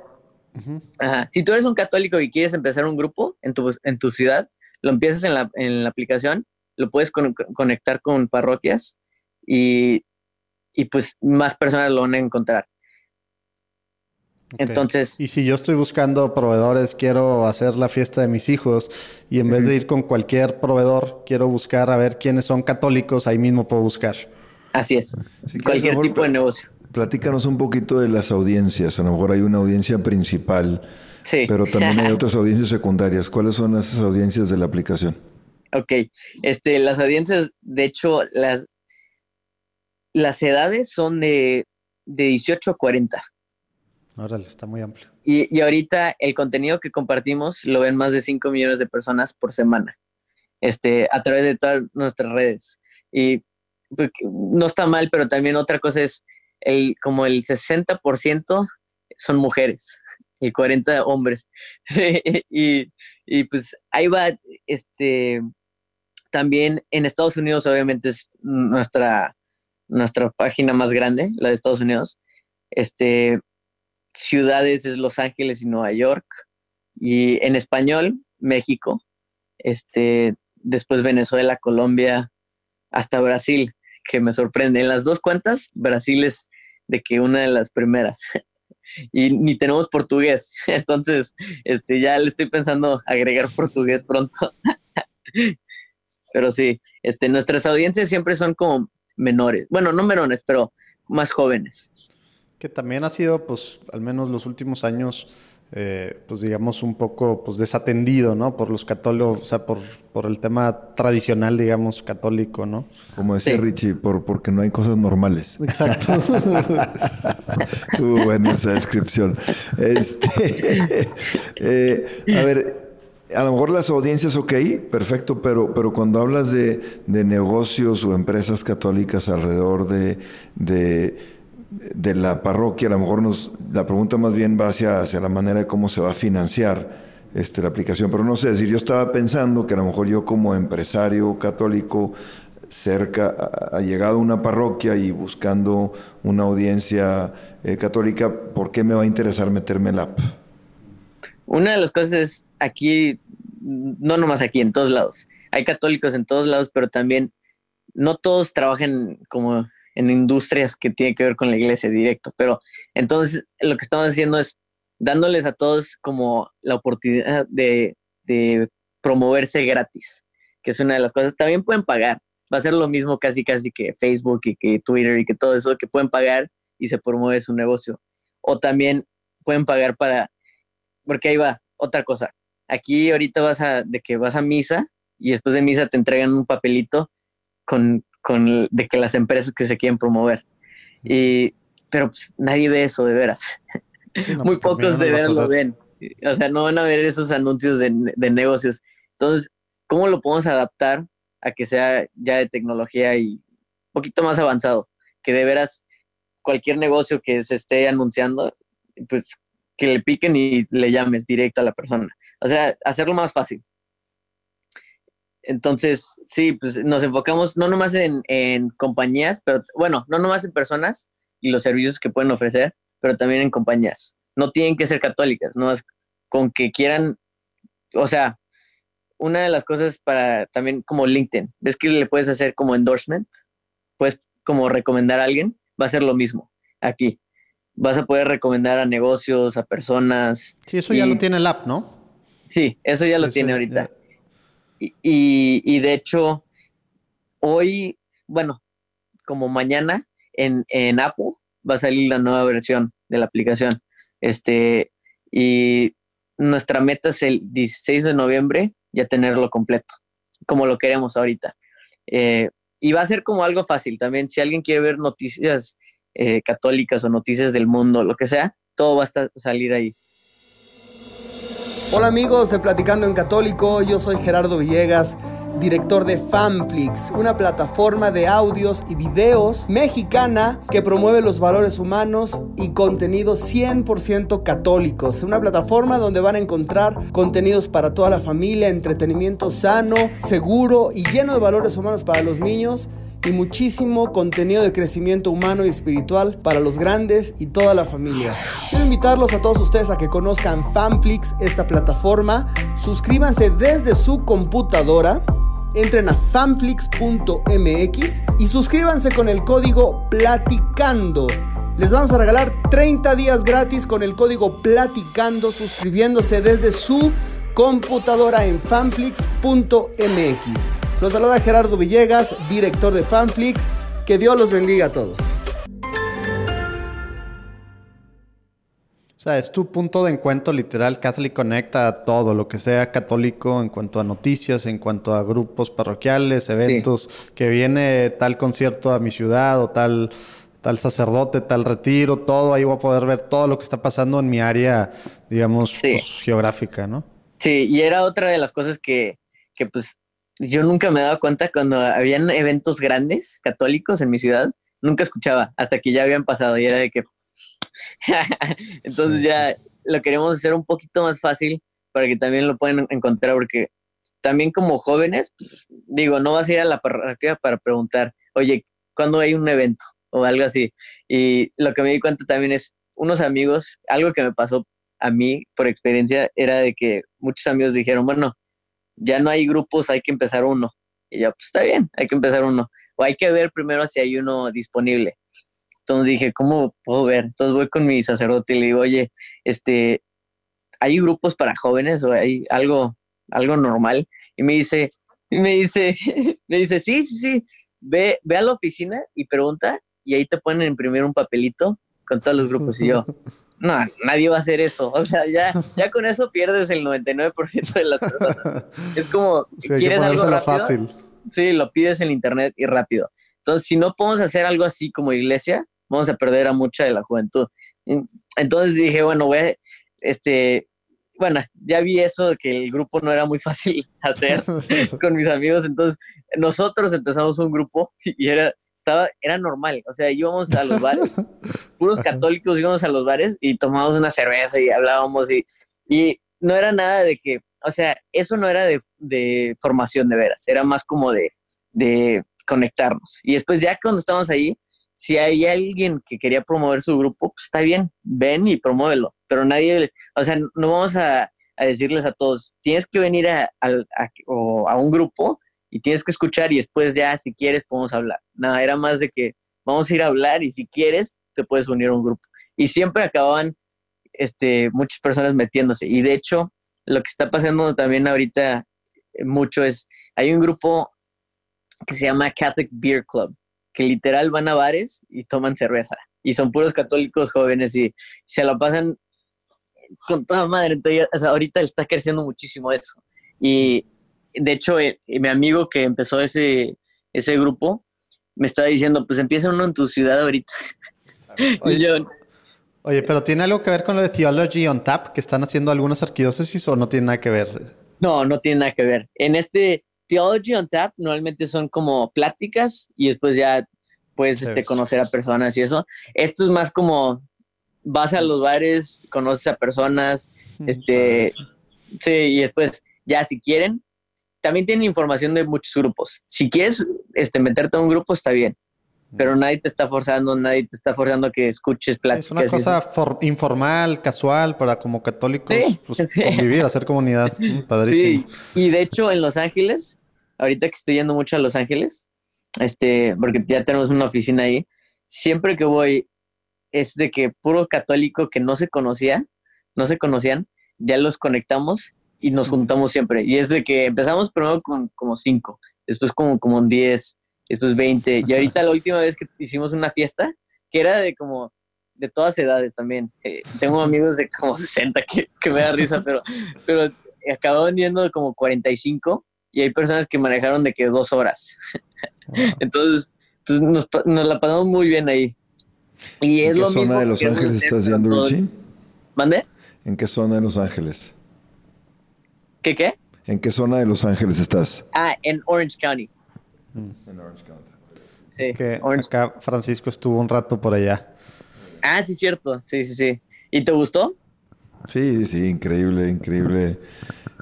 si tú eres un católico y quieres empezar un grupo en tu, en tu ciudad, lo empiezas en la, en la aplicación, lo puedes conectar con parroquias y, y, pues más personas lo van a encontrar. Entonces. Y si yo estoy buscando proveedores, quiero hacer la fiesta de mis hijos y en vez de ir con cualquier proveedor, quiero buscar a ver quiénes son católicos, ahí mismo puedo buscar. Así es. cualquier tipo de negocio. Platícanos un poquito de las audiencias. A lo mejor hay una audiencia principal, sí. pero también hay *laughs* otras audiencias secundarias. ¿Cuáles son esas audiencias de la aplicación? Ok, este, las audiencias, de hecho, las, las edades son de, de 18 a 40. Está muy amplio. Y, y, ahorita el contenido que compartimos lo ven más de 5 millones de personas por semana, este, a través de todas nuestras redes. Y pues, no está mal, pero también otra cosa es el, como el 60% son mujeres y 40 hombres. *laughs* y, y, pues ahí va, este, también en Estados Unidos obviamente es nuestra, nuestra página más grande, la de Estados Unidos. Este, ciudades es Los Ángeles y Nueva York. Y en español, México. Este, después Venezuela, Colombia, hasta Brasil que me sorprende. En las dos cuentas, Brasil es de que una de las primeras. *laughs* y ni tenemos portugués. *laughs* Entonces, este, ya le estoy pensando agregar portugués pronto. *laughs* pero sí, este, nuestras audiencias siempre son como menores. Bueno, no menores, pero más jóvenes. Que también ha sido, pues, al menos los últimos años, eh, pues digamos, un poco pues, desatendido, ¿no? Por los católicos, o sea, por, por el tema tradicional, digamos, católico, ¿no? Como decía Richie, por, porque no hay cosas normales. Exacto. *laughs* Tuvo buena esa descripción. Este, *laughs* eh, a ver, a lo mejor las audiencias, ok, perfecto, pero, pero cuando hablas de, de negocios o empresas católicas alrededor de, de de la parroquia, a lo mejor nos, la pregunta más bien va hacia, hacia la manera de cómo se va a financiar este, la aplicación, pero no sé, decir, yo estaba pensando que a lo mejor yo como empresario católico cerca, ha llegado a una parroquia y buscando una audiencia eh, católica, ¿por qué me va a interesar meterme en la app? Una de las cosas es aquí, no nomás aquí, en todos lados. Hay católicos en todos lados, pero también no todos trabajan como en industrias que tienen que ver con la iglesia directo. Pero entonces lo que estamos haciendo es dándoles a todos como la oportunidad de, promoverse gratis, que es una de las cosas. También pueden pagar. Va a ser lo mismo casi casi que Facebook y que Twitter y que todo eso, que pueden pagar y se promueve su negocio. O también pueden pagar para, porque ahí va, otra cosa. Aquí ahorita vas a, de que vas a misa y después de misa te entregan un papelito con con de que las empresas que se quieren promover. Y, pero pues, nadie ve eso de veras. *laughs* Muy pues, pocos de veras lo ven. O sea, no van a ver esos anuncios de, de negocios. Entonces, ¿cómo lo podemos adaptar a que sea ya de tecnología y un poquito más avanzado? Que de veras cualquier negocio que se esté anunciando, pues que le piquen y le llames directo a la persona. O sea, hacerlo más fácil. Entonces, sí, pues nos enfocamos no nomás en, en, compañías, pero bueno, no nomás en personas y los servicios que pueden ofrecer, pero también en compañías. No tienen que ser católicas, no es con que quieran, o sea, una de las cosas para también como LinkedIn, ves que le puedes hacer como endorsement, puedes como recomendar a alguien, va a ser lo mismo aquí. Vas a poder recomendar a negocios, a personas. Sí, eso ya lo tiene el app, ¿no? Sí, eso ya lo tiene ahorita. Y, de hecho, hoy, bueno, como mañana, en, en, Apple va a salir la nueva versión de la aplicación. Este, y nuestra meta es el 16 de noviembre ya tenerlo completo, como lo queremos ahorita. Eh, y va a ser como algo fácil también. Si alguien quiere ver noticias eh, católicas o noticias del mundo, lo que sea, todo va a salir ahí. Hola amigos de Platicando en Católico, yo soy Gerardo Villegas director de Fanflix, una plataforma de audios y videos mexicana que promueve los valores humanos y contenidos 100% católicos. Una plataforma donde van a encontrar contenidos para toda la familia, entretenimiento sano, seguro y lleno de valores humanos para los niños y muchísimo contenido de crecimiento humano y espiritual para los grandes y toda la familia. Quiero invitarlos a todos ustedes a que conozcan Fanflix, esta plataforma. Suscríbanse desde su computadora entren a fanflix.mx y suscríbanse con el código Platicando. Les vamos a regalar 30 días gratis con el código Platicando suscribiéndose desde su computadora en fanflix.mx. Los saluda Gerardo Villegas, director de Fanflix. Que Dios los bendiga a todos. O sea, es tu punto de encuentro literal. Catholic Conecta todo lo que sea católico en cuanto a noticias, en cuanto a grupos parroquiales, eventos, que viene tal concierto a mi ciudad o tal, tal sacerdote, tal retiro, todo. Ahí voy a poder ver todo lo que está pasando en mi área, digamos, pues, geográfica, ¿no? Sí, y era otra de las cosas que, que pues yo nunca me daba cuenta cuando habían eventos grandes católicos en mi ciudad. Nunca escuchaba hasta que ya habían pasado y era de que *laughs* Entonces ya lo queremos hacer un poquito más fácil para que también lo puedan encontrar, porque también como jóvenes, pues, digo, no vas a ir a la parroquia para preguntar, oye, ¿cuándo hay un evento? O algo así. Y lo que me di cuenta también es, unos amigos, algo que me pasó a mí por experiencia, era de que muchos amigos dijeron, bueno, ya no hay grupos, hay que empezar uno. Y yo, pues está bien, hay que empezar uno. O hay que ver primero si hay uno disponible. Entonces dije, ¿cómo puedo ver? Entonces voy con mi sacerdote y le digo, oye, este, ¿hay grupos para jóvenes o hay algo, algo normal? Y me dice, me dice, *laughs* me dice, sí, sí, sí, ve, ve a la oficina y pregunta y ahí te pueden imprimir un papelito con todos los grupos. Y yo, *laughs* no, nadie va a hacer eso. O sea, ya, *laughs* ya con eso pierdes el 99% de las personas. *laughs* Es como, ¿quieres algo rápido? Fácil. Sí, lo pides en internet y rápido. Entonces, si no podemos hacer algo así como iglesia, vamos a perder a mucha de la juventud. Entonces dije, bueno, voy este, bueno, ya vi eso de que el grupo no era muy fácil *laughs* hacer con mis amigos, entonces nosotros empezamos un grupo y era, estaba, era normal, o sea, íbamos a los bares, *laughs* puros católicos íbamos a los bares y tomábamos una cerveza y hablábamos y, y no era nada de que, o sea, eso no era de, de formación de veras, era más como de, de conectarnos. Y después ya cuando estábamos ahí, si hay alguien que quería promover su grupo, pues está bien, ven y promuévelo. Pero nadie, o sea, no vamos a, decirles a todos, tienes que venir a, a, un grupo y tienes que escuchar y después ya, si quieres, podemos hablar. Nada, era más de que vamos a ir a hablar y si quieres, te puedes unir a un grupo. Y siempre acababan este, muchas personas metiéndose. Y de hecho, lo que está pasando también ahorita mucho es, hay un grupo que se llama Catholic Beer Club que literal van a bares y toman cerveza. Y son puros católicos jóvenes y se lo pasan con toda madre. Entonces, ahorita está creciendo muchísimo eso. Y de hecho, eh, mi amigo que empezó ese, ese grupo me estaba diciendo, pues empieza uno en tu ciudad ahorita. *laughs* y yo, Oye, pero ¿tiene algo que ver con lo de Theology on Tap que están haciendo algunas arquidiócesis o no tiene nada que ver? No, no tiene nada que ver. En este Theology on Tap normalmente son como pláticas y después ya puedes este, conocer a personas y eso. Esto es más como vas a los bares, conoces a personas, este, sí, y después ya si quieren, también tienen información de muchos grupos. Si quieres este, meterte a un grupo, está bien pero nadie te está forzando, nadie te está forzando a que escuches pláticas. Es una cosa informal, casual, para como católicos pues, *laughs* convivir, hacer comunidad. Padrísimo. Sí, y de hecho en Los Ángeles, ahorita que estoy yendo mucho a Los Ángeles, este, porque ya tenemos una oficina ahí, siempre que voy es de que puro católico que no se conocía, no se conocían, ya los conectamos y nos juntamos siempre. Y es de que empezamos primero con como cinco, después como, como diez, después 20. Y *laughs* ahorita la última vez que hicimos una fiesta, que era de como de todas edades también. Eh, tengo amigos de como *laughs* 60 que, que, me da risa, pero, pero acababan yendo como 45 y hay personas que manejaron de que dos horas. Entonces, pues nos, nos, la pasamos muy bien ahí. Y es ¿En qué zona de Los Ángeles estás yendo, Richie? ¿Mande? ¿En qué zona de Los Ángeles? ¿Qué qué? ¿En qué zona de Los Ángeles estás? Ah, en Orange County. Mm. En Orange County. Sí, es que acá Francisco estuvo un rato por allá. Ah, sí, cierto. Sí, sí, sí. ¿Y te gustó? Sí, sí, increíble, increíble.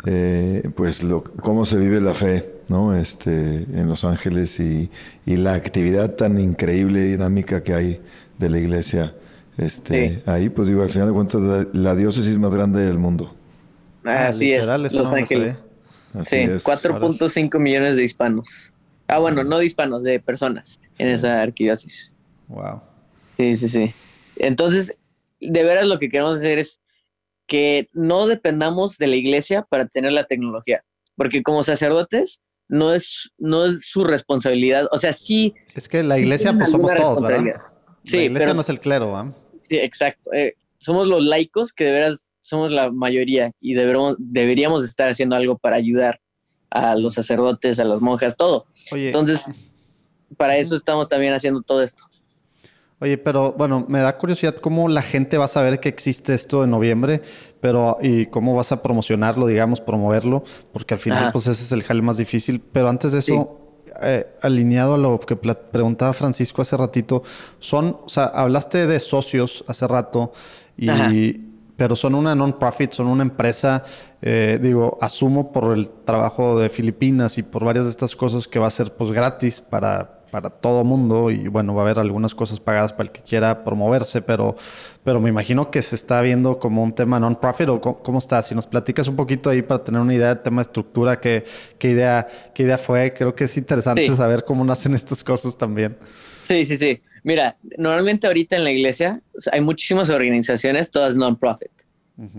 Eh, pues lo, cómo se vive la fe, ¿no? Este, en Los Ángeles y, y la actividad tan increíble y dinámica que hay de la iglesia. Este, ahí, pues digo, al final de cuentas, la, diócesis más grande del mundo. Así es, Los Ángeles. sí, 4.5 millones de hispanos. Ah, bueno, no de hispanos, de personas en esa arquidiócesis. Wow. Sí, sí, sí. Entonces, de veras lo que queremos hacer es que no dependamos de la iglesia para tener la tecnología, porque como sacerdotes no es, no es su responsabilidad. O sea, sí. Es que la iglesia, pues somos todos, ¿verdad? Sí, la iglesia no es el clero, ¿ah? Sí, exacto. Eh, somos los laicos que de veras somos la mayoría y deberíamos, deberíamos estar haciendo algo para ayudar a los sacerdotes, a las monjas, todo. Entonces, para eso estamos también haciendo todo esto. Oye, pero bueno, me da curiosidad cómo la gente va a saber que existe esto en noviembre, pero y cómo vas a promocionarlo, digamos, promoverlo, porque al final, pues ese es el jale más difícil. Pero antes de eso, eh, alineado a lo que preguntaba Francisco hace ratito, son, o sea, hablaste de socios hace rato y pero son una non-profit, son una empresa, eh, digo, asumo por el trabajo de Filipinas y por varias de estas cosas que va a ser pues gratis para, para todo mundo y bueno, va a haber algunas cosas pagadas para el que quiera promoverse, pero, pero me imagino que se está viendo como un tema non-profit o cómo, está. Si nos platicas un poquito ahí para tener una idea del tema de estructura, qué, qué, idea, qué idea fue, creo que es interesante saber cómo nacen estas cosas también. Sí, sí, sí. Mira, normalmente ahorita en la iglesia hay muchísimas organizaciones, todas non-profit,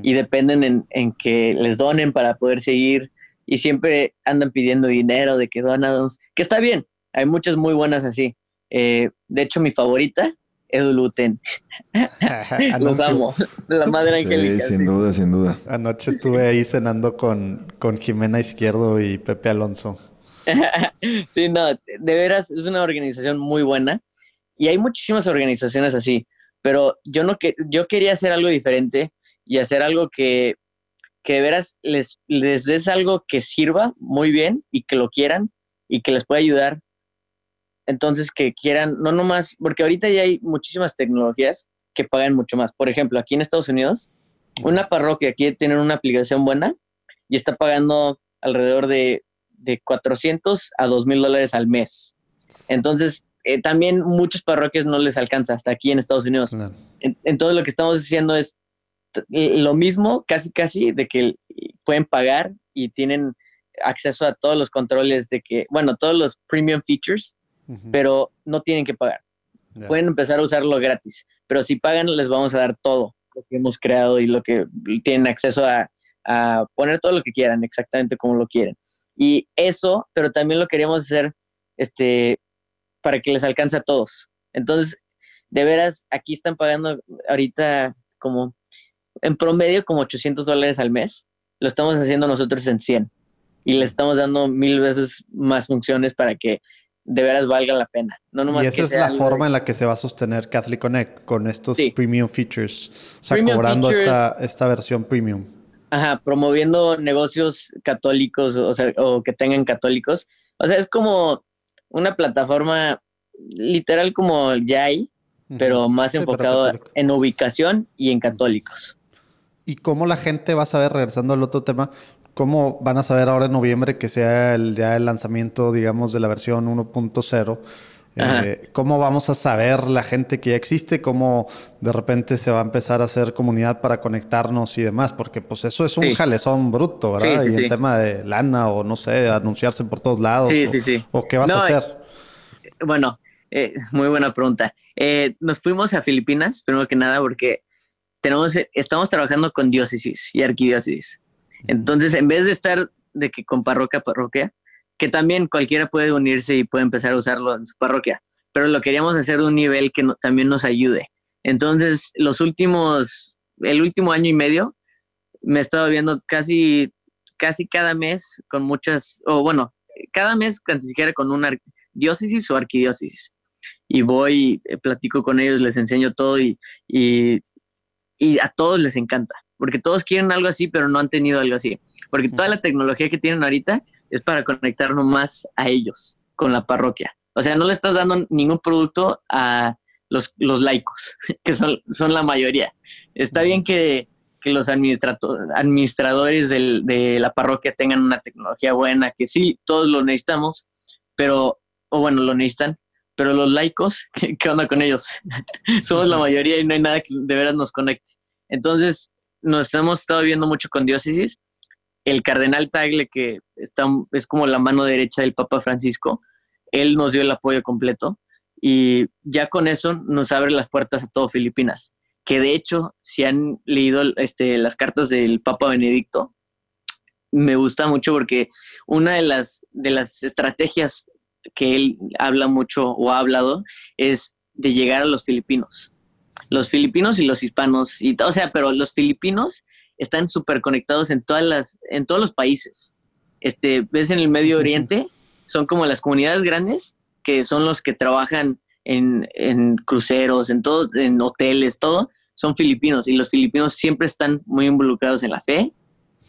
y dependen en, que les donen para poder seguir y siempre andan pidiendo dinero de que donados, que está bien, hay muchas muy buenas así. Eh, de hecho, mi favorita, Edu Luten. *laughs* Los amo. La madre angélica. sin duda, sin duda. Anoche estuve ahí cenando con, con Jimena Izquierdo y Pepe Alonso. *laughs* sí, no, de veras es una organización muy buena y hay muchísimas organizaciones así, pero yo no que yo quería hacer algo diferente y hacer algo que, que de veras les, les des algo que sirva muy bien y que lo quieran y que les pueda ayudar. Entonces que quieran, no nomás, porque ahorita ya hay muchísimas tecnologías que pagan mucho más. Por ejemplo, aquí en Estados Unidos, una parroquia aquí tiene una aplicación buena y está pagando alrededor de de 400 a 2 mil dólares al mes. Entonces, eh, también muchas parroquias no les alcanza hasta aquí en Estados Unidos. Entonces, lo que estamos diciendo es lo mismo, casi, casi, de que pueden pagar y tienen acceso a todos los controles de que, bueno, todos los premium features, pero no tienen que pagar. Pueden empezar a usarlo gratis, pero si pagan, les vamos a dar todo lo que hemos creado y lo que tienen acceso a, a poner todo lo que quieran, exactamente como lo quieren. Y eso, pero también lo queríamos hacer este, para que les alcance a todos. Entonces, de veras, aquí están pagando ahorita como en promedio como 800 dólares al mes. Lo estamos haciendo nosotros en 100 y les estamos dando mil veces más funciones para que de veras valga la pena. No nomás y esa es la forma en la que se va a sostener Catholic Connect con estos premium features. O sea, cobrando esta, esta versión premium. Ajá, promoviendo negocios católicos, o sea, o que tengan católicos. O sea, es como una plataforma literal como ya hay, pero más enfocado en ubicación y en católicos. ¿Y cómo la gente va a saber, regresando al otro tema, cómo van a saber ahora en noviembre que sea el, ya el lanzamiento, digamos, de la versión 1.0? Eh, ¿Cómo vamos a saber la gente que ya existe? ¿Cómo de repente se va a empezar a hacer comunidad para conectarnos y demás? Porque pues eso es un jalezón bruto, ¿verdad? y el tema de lana o no sé, anunciarse por todos lados. Sí, sí, sí. ¿O qué vas a hacer? bueno, eh, muy buena pregunta. Eh, nos fuimos a Filipinas, primero que nada, porque tenemos, estamos trabajando con diócesis y arquidiócesis. Entonces, en vez de estar de que con parroquia a parroquia, que también cualquiera puede unirse y puede empezar a usarlo en su parroquia, pero lo queríamos hacer a un nivel que también nos ayude. Entonces, los últimos, el último año y medio, me he estado viendo casi, casi cada mes con muchas, o bueno, cada mes ni siquiera con una diócesis o arquidiócesis y voy, eh, platico con ellos, les enseño todo y, y, a todos les encanta, porque todos quieren algo así, pero no han tenido algo así, porque toda la tecnología que tienen ahorita es para conectarnos más a ellos con la parroquia. O sea, no le estás dando ningún producto a los, los laicos, *laughs* que son, son la mayoría. Está bien que, que los administradores del, de la parroquia tengan una tecnología buena, que sí, todos lo necesitamos, pero, o bueno, lo necesitan, pero los laicos, *laughs* ¿qué, onda con ellos? *laughs* Somos la mayoría y no hay nada que de veras nos conecte. Entonces, nos hemos estado viendo mucho con diócesis. El cardenal Tagle, que está, es como la mano derecha del Papa Francisco, él nos dio el apoyo completo y ya con eso nos abre las puertas a todo Filipinas. Que de hecho, si han leído este, las cartas del Papa Benedicto, me gusta mucho porque una de las, de las estrategias que él habla mucho o ha hablado es de llegar a los filipinos. Los filipinos y los hispanos, y, o sea, pero los filipinos están súper conectados en, todas las, en todos los países. Este, ves en el Medio Oriente, son como las comunidades grandes, que son los que trabajan en, en cruceros, en, todo, en hoteles, todo, son filipinos. Y los filipinos siempre están muy involucrados en la fe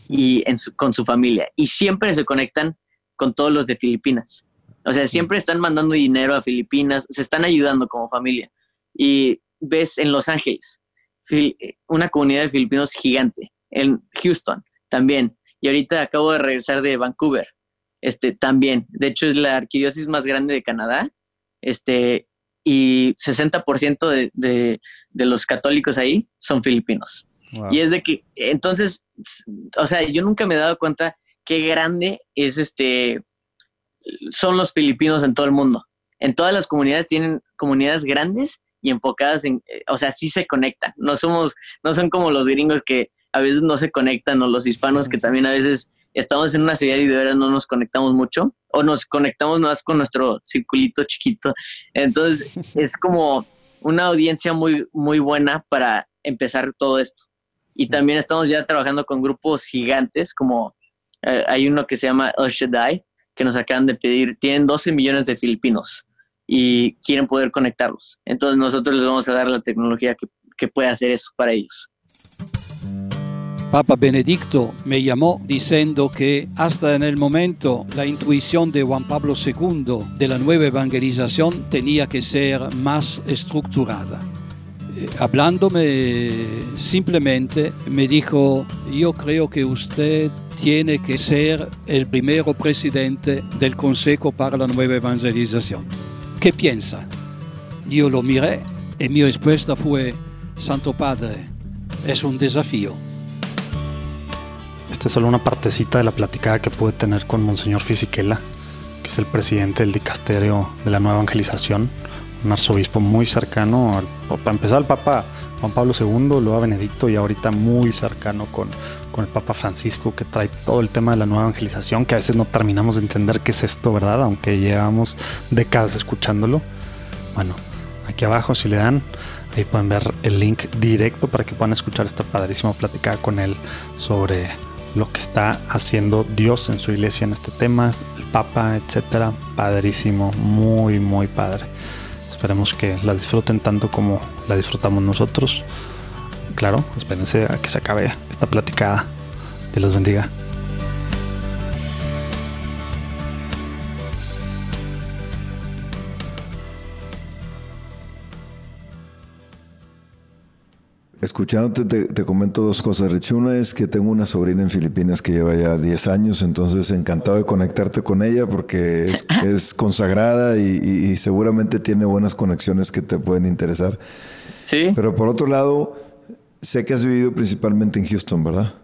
y en con su familia. Y siempre se conectan con todos los de Filipinas. O sea, siempre están mandando dinero a Filipinas, se están ayudando como familia. Y ves en Los Ángeles, una comunidad de filipinos gigante. En Houston también. Y ahorita acabo de regresar de Vancouver. Este, también. De hecho, es la arquidiócesis más grande de Canadá. Este, y 60% de, de, de, los católicos ahí son filipinos. Y es de que, entonces, o sea, yo nunca me he dado cuenta qué grande es este son los filipinos en todo el mundo. En todas las comunidades tienen comunidades grandes y enfocadas en, o sea, sí se conectan. No somos, no son como los gringos que a veces no se conectan o los hispanos que también a veces estamos en una ciudad y de verdad no nos conectamos mucho o nos conectamos más con nuestro circulito chiquito. Entonces *laughs* es como una audiencia muy, muy buena para empezar todo esto. Y también estamos ya trabajando con grupos gigantes como eh, hay uno que se llama El Shaddai, que nos acaban de pedir, tienen 12 millones de filipinos y quieren poder conectarlos. Entonces nosotros les vamos a dar la tecnología que, que puede hacer eso para ellos. Papa Benedicto me llamó diciendo que hasta en el momento la intuición de Juan Pablo II de la nueva evangelización tenía que ser más estructurada. Eh, hablándome simplemente me dijo, yo creo que usted tiene que ser el primero presidente del Consejo para la Nueva Evangelización. ¿Qué piensa? Yo lo miré y mi respuesta fue, Santo Padre, es un desafío. Esta es solo una partecita de la platicada que pude tener con Monseñor Fisichella, que es el presidente del dicasterio de la Nueva Evangelización, un arzobispo muy cercano, para empezar al Papa Juan Pablo II, luego a Benedicto y ahorita muy cercano con, con el Papa Francisco, que trae todo el tema de la nueva evangelización, que a veces no terminamos de entender qué es esto, ¿verdad? Aunque llevamos décadas escuchándolo. Bueno, aquí abajo si le dan, ahí pueden ver el link directo para que puedan escuchar esta padrísima plática con él sobre lo que está haciendo Dios en su iglesia en este tema, el Papa, etcétera. Padrísimo, muy, muy padre. Esperemos que la disfruten tanto como la disfrutamos nosotros. Claro, espérense a que se acabe esta platicada. Dios los bendiga. Escuchándote, te, te, comento dos cosas, Rich. Una es que tengo una sobrina en Filipinas que lleva ya 10 años, entonces encantado de conectarte con ella porque es, *laughs* es consagrada y, y, y, seguramente tiene buenas conexiones que te pueden interesar. Sí. Pero por otro lado, sé que has vivido principalmente en Houston, ¿verdad?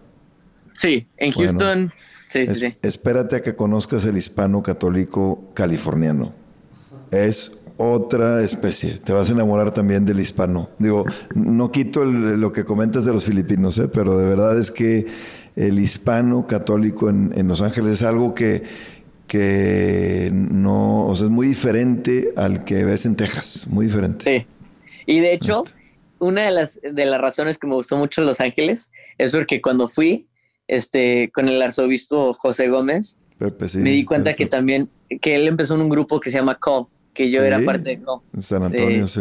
Sí, en Houston. Bueno, sí, sí, es, sí. Espérate a que conozcas el hispano católico californiano. Es otra especie. Te vas a enamorar también del hispano. Digo, no quito el, lo que comentas de los filipinos, ¿eh? pero de verdad es que el hispano católico en, en, Los Ángeles es algo que, que no, o sea, es muy diferente al que ves en Texas, muy diferente. Sí. Y de hecho, este. una de las, de las razones que me gustó mucho Los Ángeles es porque cuando fui este, con el arzobispo José Gómez, Pepe, sí, me di cuenta Pepe. que también, que él empezó en un grupo que se llama Call que yo sí, era parte de San Antonio, de, sí.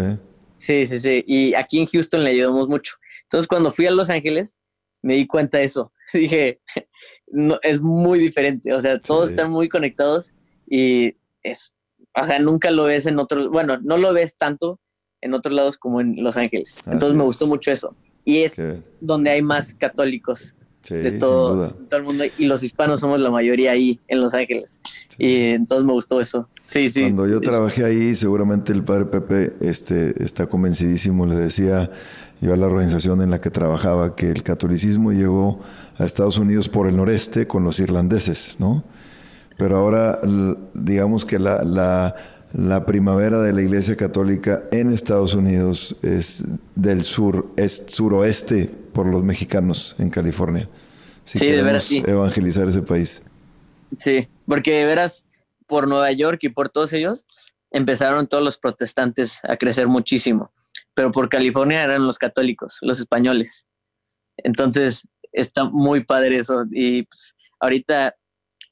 Sí, sí, sí. Y aquí en Houston le ayudamos mucho. Entonces, cuando fui a Los Ángeles, me di cuenta de eso. *laughs* Dije, *laughs* no, es muy diferente. O sea, todos Sí. están muy conectados y es, o sea, nunca lo ves en otros, bueno, no lo ves tanto en otros lados como en Los Ángeles. Entonces, Así me es. gustó mucho eso. Y es donde hay más católicos sí, de todo, todo el mundo. Y los hispanos somos la mayoría ahí en Los Ángeles. Y entonces me gustó eso. Sí, sí. Cuando yo trabajé ahí, seguramente el padre Pepe este, está convencidísimo. Le decía yo a la organización en la que trabajaba que el catolicismo llegó a Estados Unidos por el noreste con los irlandeses, ¿no? Pero ahora, digamos que la, la, la primavera de la Iglesia Católica en Estados Unidos es del sur, es suroeste por los mexicanos en California. Si Sí, de veras, sí. evangelizar ese país. Sí, porque de veras, por Nueva York y por todos ellos, empezaron todos los protestantes a crecer muchísimo, pero por California eran los católicos, los españoles. Entonces, está muy padre eso. Y pues, ahorita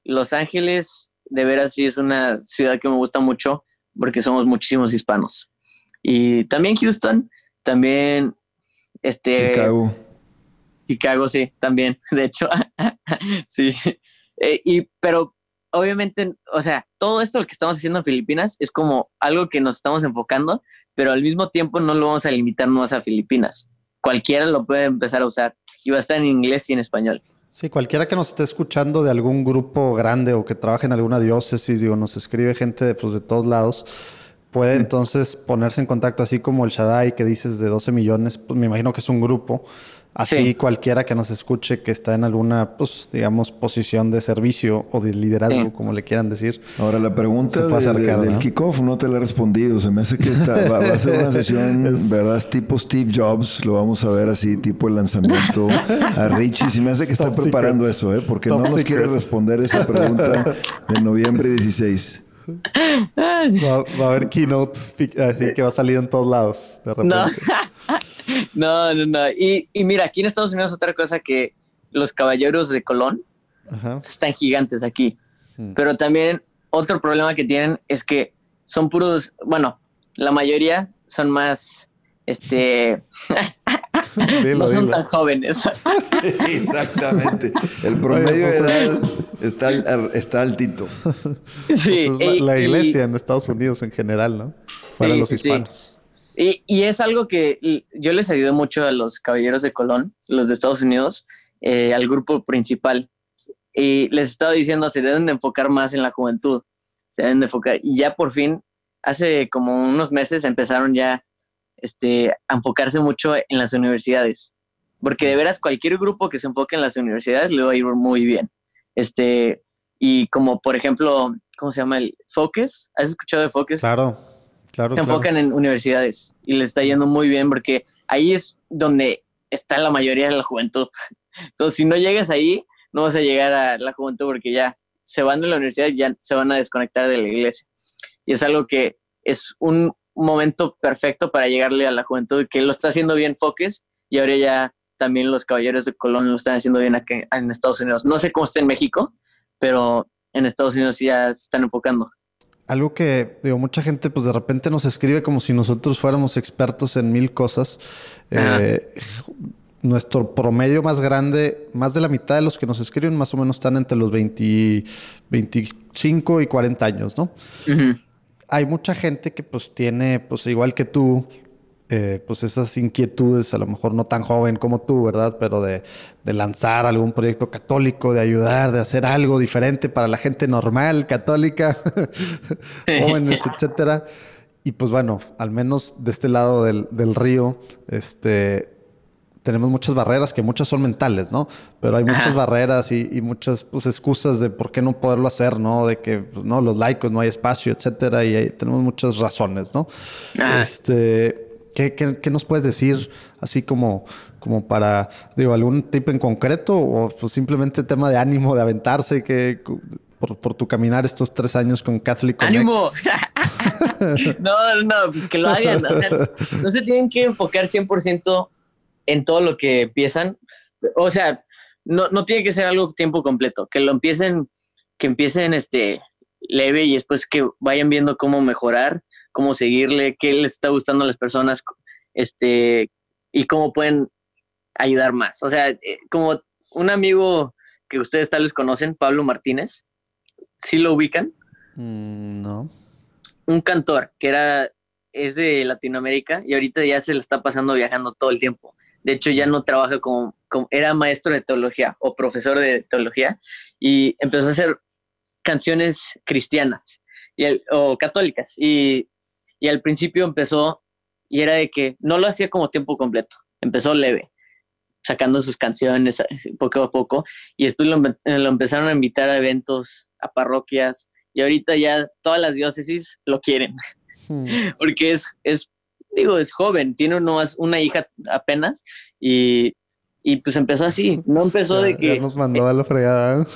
Los Ángeles, de veras, sí es una ciudad que me gusta mucho porque somos muchísimos hispanos. Y también Houston, también este... Chicago. Chicago, sí, también, *laughs* de hecho, *laughs* sí. Eh, y, pero obviamente, o sea, todo esto lo que estamos haciendo en Filipinas es como algo que nos estamos enfocando, pero al mismo tiempo no lo vamos a limitar más a Filipinas. Cualquiera lo puede empezar a usar y va a estar en inglés y en español. Sí, cualquiera que nos esté escuchando de algún grupo grande o que trabaje en alguna diócesis, digo, nos escribe gente de, pues, de todos lados, puede entonces ponerse en contacto, así como el Shaddai que dices de 12 millones, pues me imagino que es un grupo. Así Sí. cualquiera que nos escuche que está en alguna, pues, digamos, posición de servicio o de liderazgo, Sí. como le quieran decir. Ahora la pregunta de- de- acercar, del ¿no? kickoff no te la he respondido. Se me hace que esta va, va a ser una *laughs* sesión, Es- ¿verdad? Tipo Steve Jobs. Lo vamos a ver así, tipo el lanzamiento a Richie. Se me hace que está Top preparando secret. eso, ¿eh? Porque Top no nos secret. quiere responder esa pregunta de noviembre 16. Va, va a haber keynote así que va a salir en todos lados de repente. No, *laughs* no, no, no. Y, y mira, aquí en Estados Unidos otra cosa que los caballeros de Colón Ajá. están gigantes aquí. Mm. Pero también otro problema que tienen es que son puros, bueno, la mayoría son más, este, Dilo, *laughs* no son dilo. tan jóvenes. *laughs* Exactamente. El promedio Oye, de edad está, al- está altito. sí, Pues es la, la y- iglesia en Estados Unidos en general, ¿no? Fuera Sí, los sí, sí. Y, y es algo que yo les ayudé mucho a los caballeros de Colón, los de Estados Unidos, eh, al grupo principal. Y les estaba diciendo, se deben de enfocar más en la juventud. Se deben de enfocar. Y ya por fin, hace como unos meses, empezaron ya este, a enfocarse mucho en las universidades. Porque de veras, cualquier grupo que se enfoque en las universidades le va a ir muy bien. Este, y como por ejemplo, ¿cómo se llama? El Focus. ¿Has escuchado de Focus? Claro, claro. se claro. enfocan en universidades y les está yendo muy bien porque ahí es donde está la mayoría de la juventud. *laughs* Entonces, si no llegas ahí, no vas a llegar a la juventud porque ya se van de la universidad y ya se van a desconectar de la iglesia. Y es algo que es un momento perfecto para llegarle a la juventud, que lo está haciendo bien Focus y ahora ya también los caballeros de Colón lo están haciendo bien aquí en Estados Unidos. No sé cómo está en México, pero en Estados Unidos ya se están enfocando. Algo que, digo, mucha gente pues de repente nos escribe como si nosotros fuéramos expertos en mil cosas. Eh, nuestro promedio más grande, más de la mitad de los que nos escriben más o menos están entre los 20, 25 y 40 años, ¿no? Hay mucha gente que pues tiene, pues igual que tú, eh, pues esas inquietudes, a lo mejor no tan joven como tú, ¿verdad? Pero de, de, lanzar algún proyecto católico, de ayudar, de hacer algo diferente para la gente normal, católica, *laughs* jóvenes, *laughs* etcétera. Y pues bueno, al menos de este lado del, del río, este, tenemos muchas barreras que muchas son mentales, ¿no? Pero hay muchas barreras y, muchas pues, excusas de por qué no poderlo hacer, ¿no? De que pues, no los laicos no hay espacio, etcétera, y tenemos muchas razones, ¿no? Este, ¿qué, nos puedes decir así como, como para, digo, algún tipo en concreto o pues, simplemente tema de ánimo, de aventarse, que por, por, tu caminar estos tres años con Catholic ¡Ánimo! *laughs* no, no, pues que lo hagan. No se tienen que enfocar 100% en todo lo que empiezan. O sea, no, no tiene que ser algo tiempo completo, que lo empiecen, que empiecen este leve y después que vayan viendo cómo mejorar, cómo seguirle, qué les está gustando a las personas, este, y cómo pueden ayudar más. O sea, eh, como un amigo que ustedes tal vez conocen, Pablo Martínez, ¿sí lo ubican? Mm, no. Un cantor que era, es de Latinoamérica y ahorita ya se le está pasando viajando todo el tiempo. De hecho, ya no trabaja como, era maestro de teología o profesor de teología y empezó a hacer canciones cristianas y o católicas. Y, y al principio empezó y era de que no lo hacía como tiempo completo, empezó leve, sacando sus canciones eh, poco a poco y después lo, lo, empezaron a invitar a eventos, a parroquias y ahorita ya todas las diócesis lo quieren hmm. *laughs* porque es, es digo, es joven, tiene una hija apenas y, y pues empezó así, no empezó de que... nos mandó a la fregada. *laughs*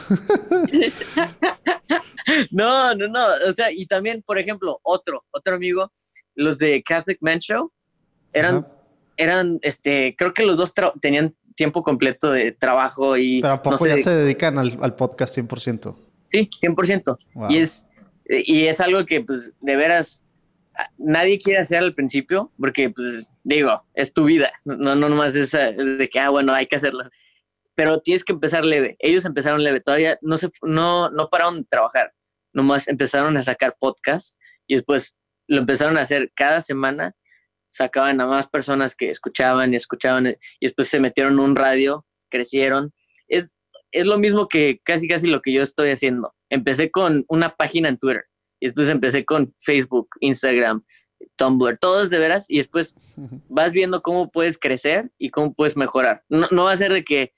*laughs* *laughs* no, no, no, o sea, y también, por ejemplo, otro, otro amigo, los de Catholic Man Show, eran, eran, este, creo que los dos tenían tiempo completo de trabajo y... Pero ¿a poco ya se dedican al, al podcast 100%? Sí, 100%. Y es, y es algo que, pues, de veras, nadie quiere hacer al principio porque, pues, digo, es tu vida, no, no nomás es de que, ah, bueno, hay que hacerlo. Pero tienes que empezar leve. Ellos empezaron leve, todavía no, se, no, no pararon de trabajar, nomás empezaron a sacar podcast y después lo empezaron a hacer cada semana, sacaban a más personas que escuchaban y escuchaban y después se metieron en un radio, crecieron. Es, es lo mismo que casi casi lo que yo estoy haciendo. Empecé con una página en Twitter y después empecé con Facebook, Instagram, Tumblr, todos de veras, y después vas viendo cómo puedes crecer y cómo puedes mejorar. No, no va a ser de que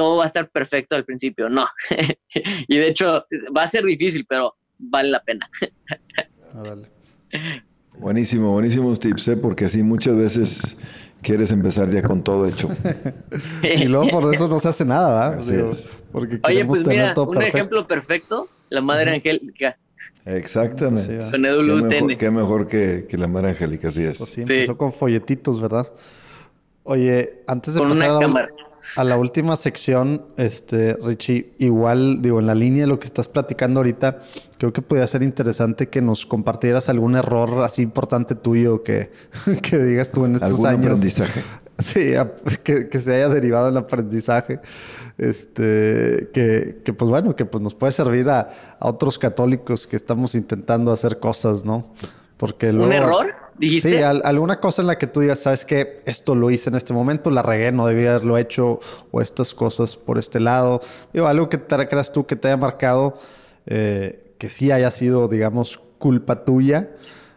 todo va a estar perfecto al principio, no. *laughs* y de hecho va a ser difícil, pero vale la pena. Buenísimo, buenísimos tips, ¿eh? porque así muchas veces quieres empezar ya con todo hecho. *laughs* y luego por eso no se hace nada, ¿verdad? porque Oye, pues mira, un ejemplo perfecto, la Madre Angélica. Exactamente. con Edu qué mejor, qué mejor que, la Madre Angélica, así es. Pues sí, empezó con folletitos, ¿verdad? Oye, antes de pasar a, la última sección, este, Richie, igual, digo, en la línea de lo que estás platicando ahorita, creo que podría ser interesante que nos compartieras algún error así importante tuyo que, *laughs* que digas tú en estos ¿Algún años. aprendizaje. *laughs* Sí, que, que se haya derivado el aprendizaje este, que, que, pues bueno, que pues nos puede servir a, a, otros católicos que estamos intentando hacer cosas, ¿no? Porque luego, ¿Un error? ¿Dijiste? Sí, alguna cosa en la que tú digas, sabes que esto lo hice en este momento, la regué, no debía haberlo hecho, o estas cosas por este lado. Digo, algo que te creas tú que te haya marcado, eh, que sí haya sido, digamos, culpa tuya,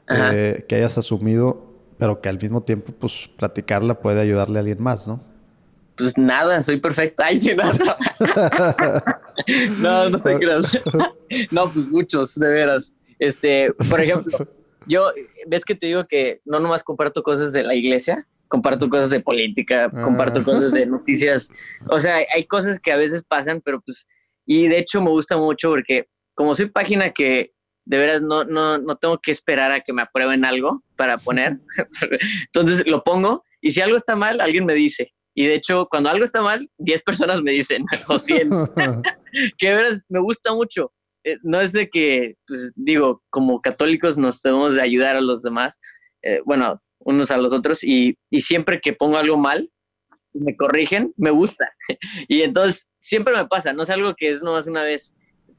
eh, que hayas asumido, pero que al mismo tiempo, pues, platicarla puede ayudarle a alguien más, ¿no? pues nada, soy perfecta. Ay, sí, no, no, *laughs* no te *laughs* creas. *laughs* no, pues muchos, de veras. Este, por ejemplo, yo, ves que te digo que no nomás comparto cosas de la iglesia, comparto cosas de política, comparto ah. cosas de noticias. O sea, hay cosas que a veces pasan, pero pues, y de hecho me gusta mucho porque como soy página que de veras no, no, no tengo que esperar a que me aprueben algo para poner, *laughs* entonces lo pongo y si algo está mal, alguien me dice. Y de hecho, cuando algo está mal, 10 personas me dicen, *laughs* o 100, *laughs* que veras me gusta mucho. Eh, no es de que, pues digo, como católicos nos debemos de ayudar a los demás, eh, bueno, unos a los otros, y, siempre que pongo algo mal, me corrigen, me gusta. *laughs* y entonces siempre me pasa, no es algo que es nomás una vez,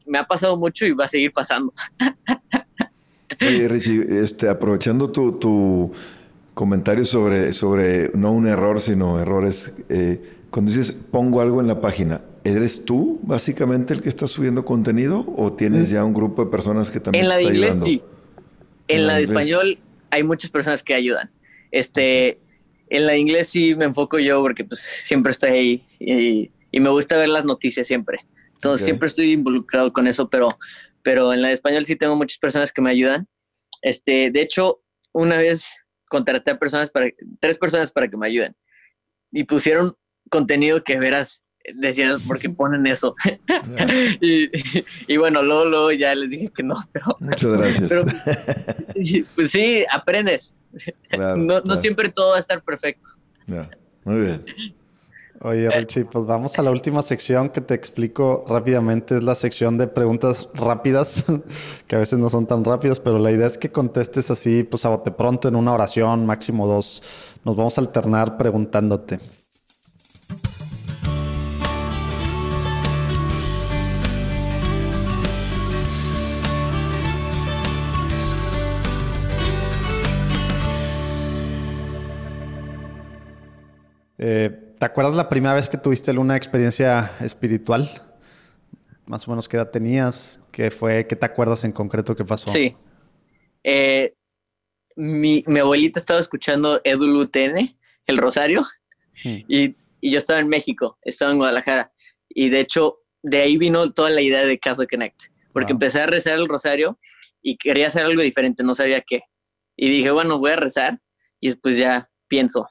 me ha pasado mucho y va a seguir pasando. *laughs* Oye, Richie, este, aprovechando tu, tu comentario sobre, sobre no un error, sino errores, eh, cuando dices pongo algo en la página, ¿eres tú básicamente el que está subiendo contenido o tienes ya un grupo de personas que también En la te de inglés ayudando? sí. En, En la la de inglés. español hay muchas personas que ayudan. Este, en la de inglés sí me enfoco yo porque pues siempre estoy ahí y, y me gusta ver las noticias siempre. Entonces siempre estoy involucrado con eso, pero, pero en la de español sí tengo muchas personas que me ayudan. Este, de hecho, una vez contraté a personas para, tres personas para que me ayuden y pusieron contenido que veras decías, ¿por qué ponen eso? *laughs* y, y bueno, luego, luego ya les dije que no, pero, Muchas gracias. pero *laughs* pues sí, aprendes. Claro, no, no claro. siempre todo va a estar perfecto. Ya, Muy bien. Oye, Richie, pues vamos a la última sección que te explico rápidamente. Es la sección de preguntas rápidas, *laughs* que a veces no son tan rápidas, pero la idea es que contestes así, pues a bote pronto en una oración, máximo dos. Nos vamos a alternar preguntándote. Eh, ¿Te acuerdas la primera vez que tuviste una experiencia espiritual? Más o menos qué edad tenías, qué fue, qué te acuerdas en concreto que pasó. Sí. Eh, mi, mi abuelita estaba escuchando Edul UTN, el Rosario, Hmm. y, y yo estaba en México, estaba en Guadalajara. Y de hecho, de ahí vino toda la idea de Catholic Connect, porque Wow. empecé a rezar el Rosario y quería hacer algo diferente, no sabía qué. Y dije, bueno, voy a rezar y después ya pienso.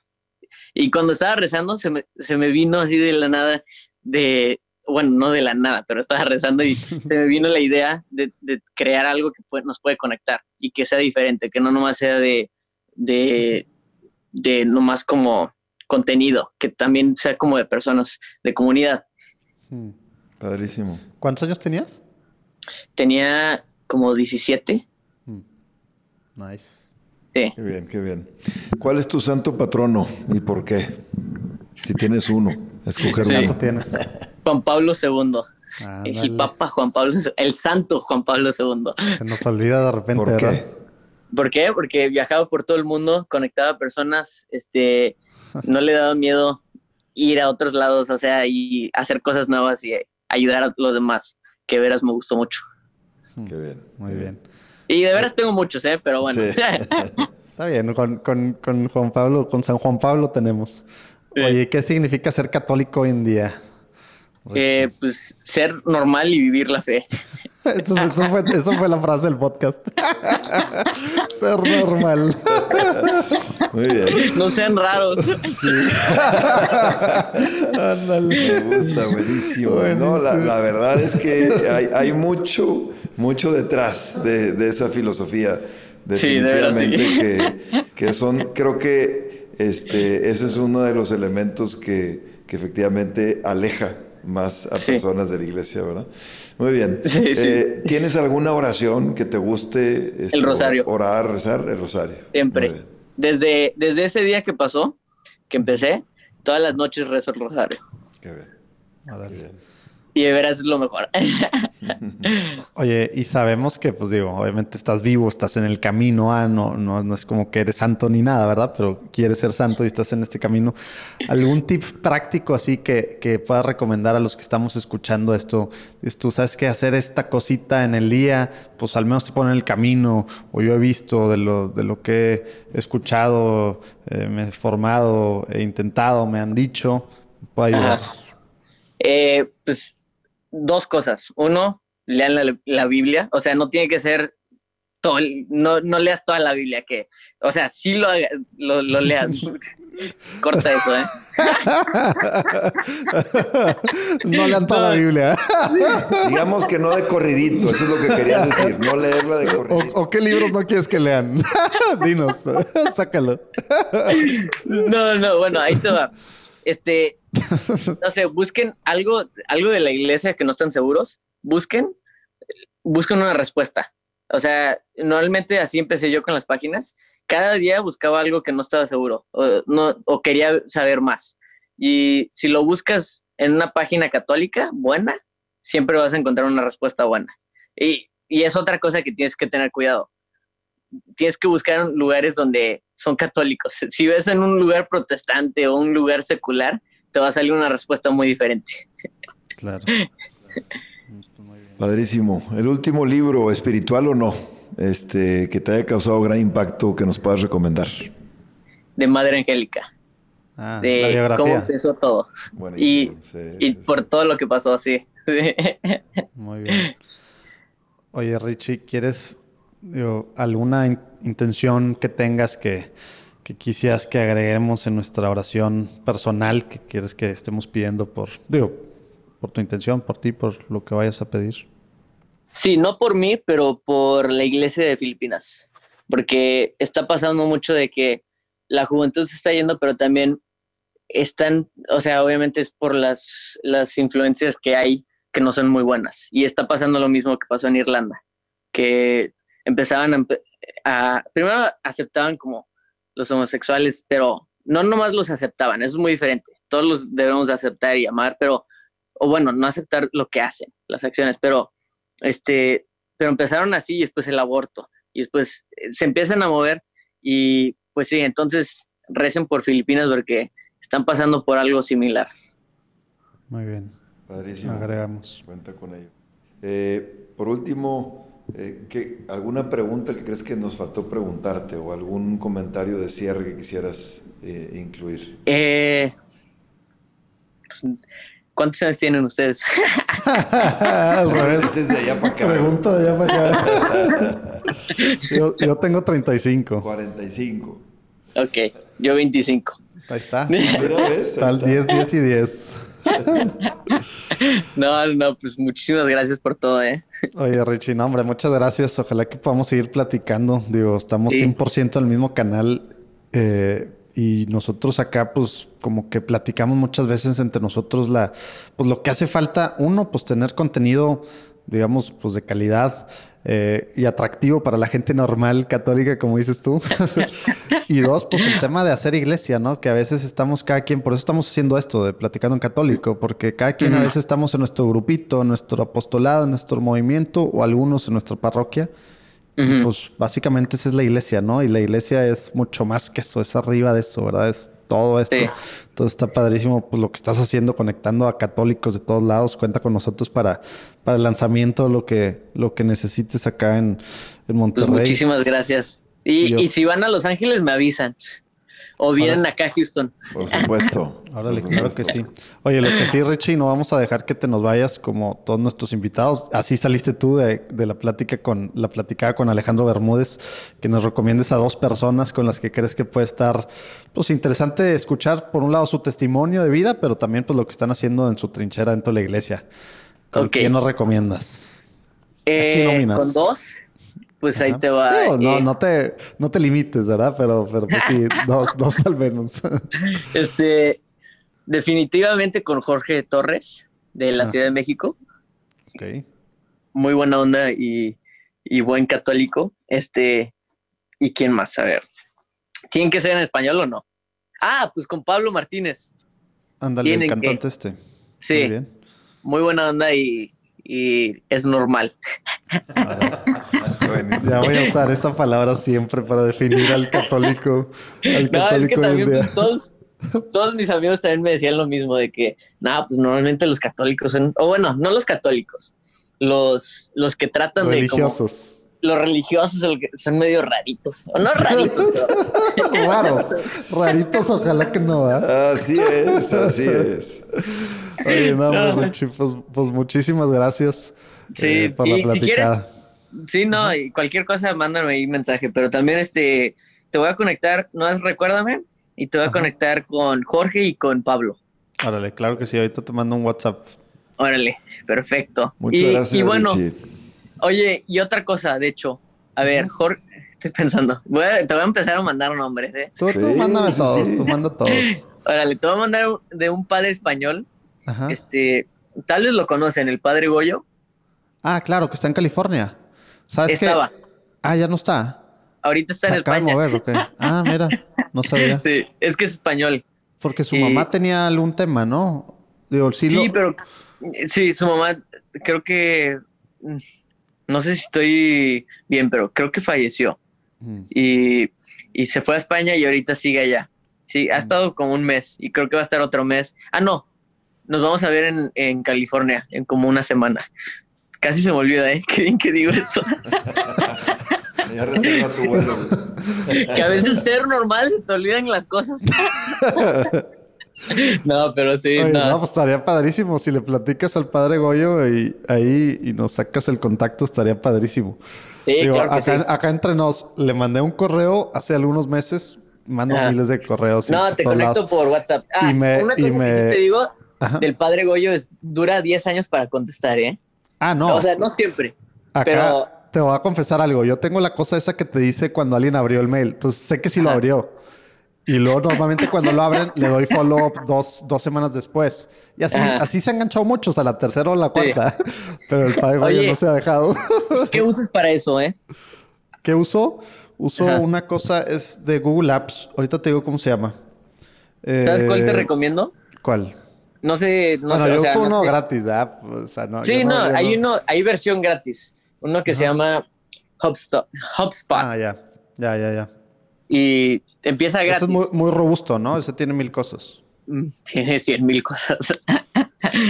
Y cuando estaba rezando, se me, se me vino así de la nada, de, bueno, no de la nada, pero estaba rezando y *laughs* se me vino la idea de, de crear algo que puede- nos puede conectar y que sea diferente, que no nomás sea de, de, de nomás como contenido, que también sea como de personas, de comunidad. Hmm. Padrísimo. ¿Cuántos años tenías? Tenía como 17. Hmm. Nice. Sí. Qué bien, qué bien. ¿Cuál es tu santo patrono y por qué? Si tienes uno, escoger Sí. ¿Cuánto uno. tienes? Juan Pablo II. El. Papa Juan Pablo II, el Santo Juan Pablo II. Se nos olvida de repente, ¿Por ¿verdad? qué? ¿Por qué? Porque viajaba por todo el mundo, conectaba a personas, este, no le daba miedo ir a otros lados, o sea, y hacer cosas nuevas y ayudar a los demás, que veras me gustó mucho. Qué bien. Muy bien. Y de veras tengo muchos, ¿eh? Pero bueno. Sí. *laughs* Está bien, con, con- con Juan Pablo, con San Juan Pablo tenemos. Oye, ¿qué significa ser católico hoy en día? Eh, pues ser normal y vivir la fe. Eso, eso fue, eso fue la frase del podcast. *laughs* ser normal. Muy bien. No sean raros. *laughs* Ándale. Me gusta, buenísimo. No, la, verdad es que hay, hay mucho, mucho detrás de, de esa filosofía. Sí, de veras, sí. Definitivamente que, que son, creo que este, ese es uno de los elementos que, que efectivamente aleja más a Sí. personas de la iglesia, ¿verdad? Muy bien. *laughs* Sí, sí. Eh, ¿Tienes alguna oración que te guste? este, El rosario. Orar, rezar, el rosario. Siempre. Desde, desde ese día que pasó, que empecé, todas las noches rezo el rosario. Qué bien. Órale. Qué bien. Y de veras es lo mejor. *laughs* Oye, y sabemos que, pues digo, obviamente estás vivo, estás en el camino, ah, no, no, no es como que eres santo ni nada, ¿verdad? Pero quieres ser santo y estás en este camino. ¿Algún tip práctico así que, que puedas recomendar a los que estamos escuchando esto? Es tú sabes que hacer esta cosita en el día, pues al menos te pone en el camino, o yo he visto de lo, de lo que he escuchado, eh, me he formado, he intentado, me han dicho, puede ayudar. Eh, pues dos cosas. Uno, lean la, la Biblia. O sea, no tiene que ser todo, el- no, no leas toda la Biblia, que, o sea, sí lo, lo, lo leas. *laughs* Corta eso, ¿eh? *laughs* no lean toda la No. Biblia. *laughs* Digamos que no de corridito, eso es lo que querías decir, no leerla de ¿O, corridito. o qué libros no quieres que lean? Dinos, sácalo. No, no, bueno, ahí te va. Este, *laughs* no sé, busquen algo, algo de la iglesia que no están seguros, busquen buscan una respuesta. O sea, normalmente así empecé yo con las páginas. Cada día buscaba algo que no estaba seguro o, no, o quería saber más. Y si lo buscas en una página católica buena, siempre vas a encontrar una respuesta buena. Y, y es otra cosa que tienes que tener cuidado. Tienes que buscar lugares donde son católicos. Si ves en un lugar protestante o un lugar secular, te va a salir una respuesta muy diferente. Claro. Padrísimo. El último libro, espiritual o no, este, que te haya causado gran impacto, que nos puedas recomendar. De Madre Angélica. Ah, de la biografía. cómo empezó todo. Y, sí, y sí, por todo lo que pasó, sí. *laughs* Muy bien. Oye, Richie, ¿quieres digo, alguna in- intención que tengas que, que quisieras que agreguemos en nuestra oración personal que quieres que estemos pidiendo por, digo, por tu intención, por ti, por lo que vayas a pedir? Sí, no por mí, pero por la iglesia de Filipinas, porque está pasando mucho de que la juventud se está yendo, pero también están, o sea, obviamente es por las, las influencias que hay que no son muy buenas. Y está pasando lo mismo que pasó en Irlanda, que empezaban a, primero aceptaban como los homosexuales, pero no nomás los aceptaban, eso es muy diferente. Todos los debemos de aceptar y amar, pero, o bueno, no aceptar lo que hacen, las acciones, pero este, pero empezaron así y después el aborto y después eh, se empiezan a mover y pues sí, entonces recen por Filipinas porque están pasando por algo similar. Muy bien, Padrísimo. agregamos. Cuenta con ello. Eh, por último, eh, ¿qué- ¿alguna pregunta que crees que nos faltó preguntarte o algún comentario de cierre que quisieras eh, incluir? Eh, ¿Cuántos años tienen ustedes? *laughs* Al revés. Es de allá para acá. Pregunta de allá para acá. *laughs* yo, yo tengo 35. 45. ok, yo 25. Ahí está. Mira, ¿ves? Ahí Tal está. 10, 10 y 10. No, no, pues muchísimas gracias por todo, ¿eh? Oye, Richie, no, hombre, muchas gracias. Ojalá que podamos seguir platicando. Digo, estamos Sí. 100% en el mismo canal. eh, y nosotros acá, pues, como que platicamos muchas veces entre nosotros la, pues, lo que hace falta, uno, pues, tener contenido, digamos, pues, de calidad eh, y atractivo para la gente normal católica, como dices tú. *laughs* y dos, pues, el tema de hacer iglesia, ¿no? Que a veces estamos cada quien, por eso estamos haciendo esto de platicando en católico, porque cada quien a veces estamos en nuestro grupito, en nuestro apostolado, en nuestro movimiento o algunos en nuestra parroquia. Y, Ujú. pues básicamente esa es la iglesia, ¿no? Y la iglesia es mucho más que eso, es arriba de eso, ¿verdad? Es todo esto. Sí. Entonces está padrísimo pues, lo que estás haciendo, conectando a católicos de todos lados. Cuenta con nosotros para, para el lanzamiento, lo que, lo que necesites acá en, en Pues Monterrey. muchísimas gracias. Y si van a Los Ángeles, me avisan. O vienen acá a Houston. Por supuesto. *laughs* Órale, por claro que supuesto. sí. Oye, lo que sí, Richie, no vamos a dejar que te nos vayas como todos nuestros invitados. Así saliste tú de, de la plática con la platicada con Alejandro Bermúdez, que nos recomiendes a dos personas con las que crees que puede estar, pues interesante escuchar por un lado su testimonio de vida, pero también pues lo que están haciendo en su trinchera dentro de la iglesia. ¿Con Ok. quién nos recomiendas? Eh, nominas? con dos, pues ahí Ajá. te va. Digo, no, eh, no te, no te limites, ¿verdad? Pero, pero pues sí, *laughs* dos, dos al menos. *laughs* Este, definitivamente con Jorge Torres de la Ah. Ciudad de México. ok. Muy buena onda y, y buen católico. Este, ¿y quién más? A ver. ¿Tienen que ser en español o no? Ah, pues con Pablo Martínez. Ándale, el que- cantante este. Muy Sí, bien. muy buena onda y, y es normal. Ya voy a *laughs* usar esa palabra siempre para definir al católico. Al No, es católico que también día. pues, todos, todos mis amigos también me decían lo mismo de que, nada, pues normalmente los católicos son, o bueno, no los católicos, los, los que tratan de como, Religiosos. los religiosos son medio raritos, o no raritos, *laughs* pero- Raros. *laughs* Raritos, ojalá que no, ¿verdad? Así es, así es. Oye, no, No. pues, Richie, pues, pues muchísimas gracias Sí, eh, por la y si quieres. Sí, no, y cualquier cosa, mándame ahí mensaje, pero también este, te voy a conectar, no es, recuérdame, y te voy a Ajá. conectar con Jorge y con Pablo. Órale, claro que sí. Ahorita te mando un WhatsApp. Órale, perfecto. Muchas y, gracias, y bueno, Richie. Oye, y otra cosa, de hecho, a ver, Jorge, estoy pensando, voy a- te voy a empezar a mandar nombres, ¿eh? Tú, tú mándame sí, todos, sí. tú manda todos. *laughs* Órale, te voy a mandar de un padre español, Ajá. este, tal vez lo conocen, el padre Goyo. Ah, claro, que está en California. ¿Sabes qué? Estaba. Ah, ya no está. Ahorita está Se en España. mover, ¿o qué? *laughs* Ah, mira, no sabía. Sí, es que es español. Porque su Y- mamá tenía algún tema, ¿no? Digo, sí, Sí, lo- pero sí, su mamá creo que mm, no sé si estoy bien, pero creo que falleció Mm. y, y se fue a España y ahorita sigue allá. Sí, ha estado como un mes y creo que va a estar otro mes. Ah, no, nos vamos a ver en, en California en como una semana. Casi se me olvida, ¿eh? *laughs* Qué bien que digo eso. Ya reserva tu vuelo. que a veces ser normal se te olvidan las cosas. *laughs* no, pero sí, Oye, no. no, pues estaría padrísimo. Si le platicas al padre Goyo y ahí y nos sacas el contacto, estaría padrísimo. Sí, Digo, claro que acá, sí. acá entre nos, le mandé un correo hace algunos meses. Mando Ajá. miles de correos. No, te conecto lados. por WhatsApp. Ah, Y me- una y cosa me- que sí te digo Ajá. del padre Goyo es dura 10 años para contestar, ¿eh? Ah, no. O sea, no siempre. Acá pero- te voy a confesar algo. Yo tengo la cosa esa que te dice cuando alguien abrió el mail. Entonces sé que sí lo abrió. Y luego normalmente cuando lo abren le doy follow up dos, dos semanas después. Y así, Ajá. así se han enganchado muchos a la tercera o la cuarta. *laughs* Pero el Oye. no se ha dejado. *laughs* ¿Qué usas para eso, eh? ¿Qué uso? Uso Ajá. una cosa, es de Google Apps. Ahorita te digo cómo se llama. ¿Sabes cuál te Eh, recomiendo? ¿Cuál? No sé, no bueno, sé. yo o sea, uso no uno sé. gratis, ¿verdad? O sea, no, Sí, no, hay uno, hay versión gratis. Uno que se llama HubSpot, HubSpot Ah, ya. Ya, ya, ya. y empieza gratis. es muy, muy robusto, ¿no? Ese tiene mil cosas. Mm, *laughs* Tiene 100 mil cosas.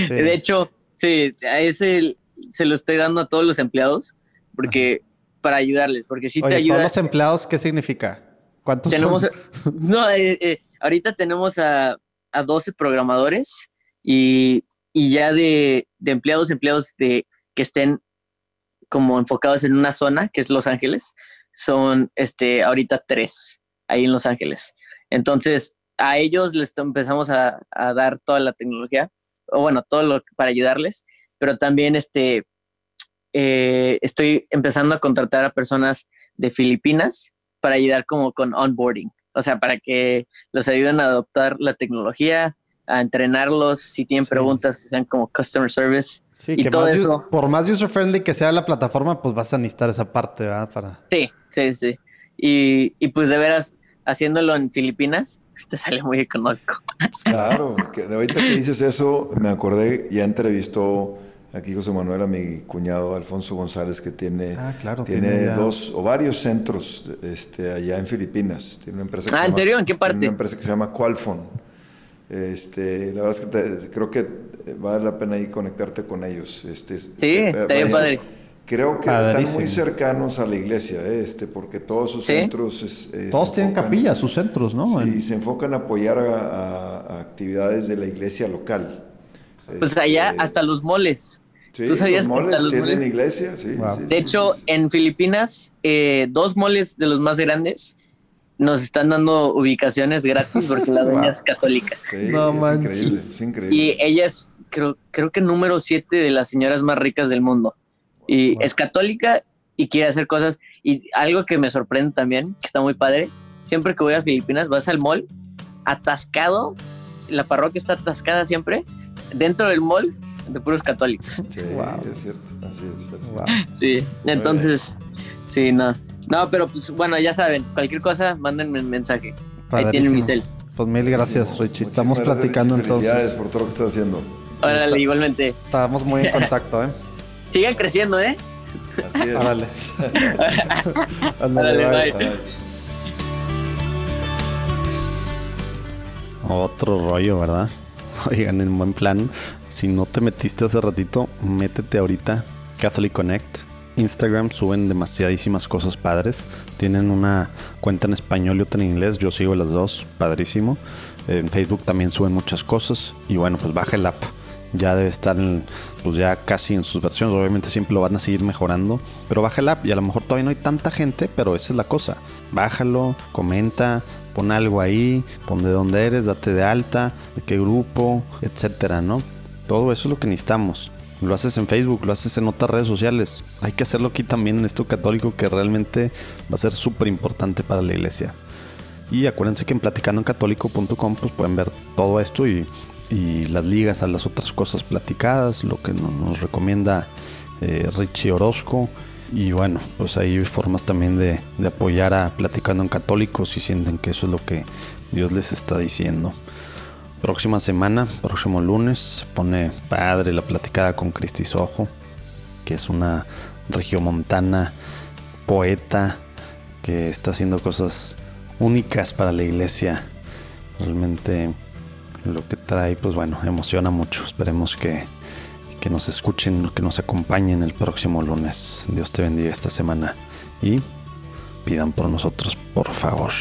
Sí. De hecho, sí, a ese se lo estoy dando a todos los empleados porque para ayudarles, porque sí te ayuda. todos los empleados, ¿qué significa? ¿Cuántos tenemos, son? *laughs* no, eh, eh, ahorita tenemos a, a 12 programadores y, y ya de, de empleados, empleados de, que estén como enfocados en una zona, que es Los Ángeles, son este, ahorita tres ahí en Los Ángeles. Entonces, a ellos les empezamos a, a dar toda la tecnología, o bueno, todo lo para ayudarles, pero también este, eh, estoy empezando a contratar a personas de Filipinas para ayudar como con onboarding, o sea, para que los ayuden a adoptar la tecnología, a entrenarlos, si tienen Sí. preguntas que sean como customer service. Sí, y que todo eso. por más user friendly que sea la plataforma, pues vas a necesitar esa parte, ¿verdad? Para... Sí, sí, sí. Y, y pues de veras, haciéndolo en Filipinas, *laughs* te sale muy económico. Claro, *laughs* que de ahorita que dices eso, me acordé, ya entrevistó aquí José Manuel a mi cuñado Alfonso González, que tiene, Ah, claro, tiene, tiene ya- dos o varios centros este, allá en Filipinas. Tiene una empresa que Ah, se ¿en llama- serio? ¿En qué tiene parte? Una empresa que se llama Qualphone. Este, la verdad es que te- creo que vale la pena ahí conectarte con ellos. Este, Sí, se- está bien padre. Creo que están Padrísimo. muy cercanos a la iglesia, ¿eh? este, porque todos sus Sí. centros... es- eh, Todos tienen enfocan- capillas, sus centros, ¿no? Sí, En- se enfocan a apoyar a, a- a actividades de la iglesia local. Pues Este, allá hasta los moles. sí, ¿tú sabías los que hasta moles los tienen moles- iglesia, sí. Wow. sí, De sí, hecho, sí. en Filipinas, eh, dos moles de los más grandes nos están dando ubicaciones gratis porque la dueña *laughs* Wow. es católica. Sí, No es manches. increíble, es increíble. Y ella es, creo, creo que número siete de las señoras más ricas del mundo. Y Wow. es católica y quiere hacer cosas. Y algo que me sorprende también, que está muy padre, siempre que voy a Filipinas, vas al mall, atascado, la parroquia está atascada siempre, dentro del mall de puros católicos. Sí, Wow. es cierto, así es. así es. Wow. Sí, entonces, sí, no. No, pero pues bueno, ya saben, cualquier cosa, mándenme un mensaje. Ahí tienen mi cel. Pues mil gracias, Richie. Estamos gracias, platicando Richie. Felicidades entonces. por todo lo que estás haciendo. Órale, Está- igualmente. Estamos muy en *laughs* contacto, ¿eh? Sigan creciendo, ¿eh? Así es. Órale. *laughs* Órale, bye. Bye. Otro rollo, ¿verdad? *laughs* Oigan, en buen plan, si no te metiste hace ratito, métete ahorita. Catholic Connect. Instagram suben demasiadísimas cosas padres. Tienen una cuenta en español y otra en inglés. Yo sigo las dos, padrísimo. En Facebook también suben muchas cosas. Y bueno, pues baja el app. Ya debe estar en, pues ya casi en sus versiones. Obviamente siempre lo van a seguir mejorando. Pero baja el app y a lo mejor todavía no hay tanta gente, pero esa es la cosa. Bájalo, comenta, pon algo ahí, pon de dónde eres, date de alta, de qué grupo, etcétera, ¿no? Todo eso es lo que necesitamos. Lo haces en Facebook, lo haces en otras redes sociales. Hay que hacerlo aquí también en esto católico que realmente va a ser súper importante para la iglesia. Y acuérdense que en platicandoencatólico.com pues pueden ver todo esto y, las ligas a las otras cosas platicadas, lo que no- nos recomienda eh, Richie Orozco. Y bueno, pues hay formas también de, de apoyar a Platicando en Católicos si sienten que eso es lo que Dios les está diciendo. Próxima semana, próximo lunes, pone padre la platicada con Cristi Sojo, que es una regiomontana poeta que está haciendo cosas únicas para la iglesia. Realmente lo que trae, pues bueno, emociona mucho. Esperemos que, que nos escuchen, que nos acompañen el próximo lunes. Dios te bendiga esta semana y pidan por nosotros, por favor.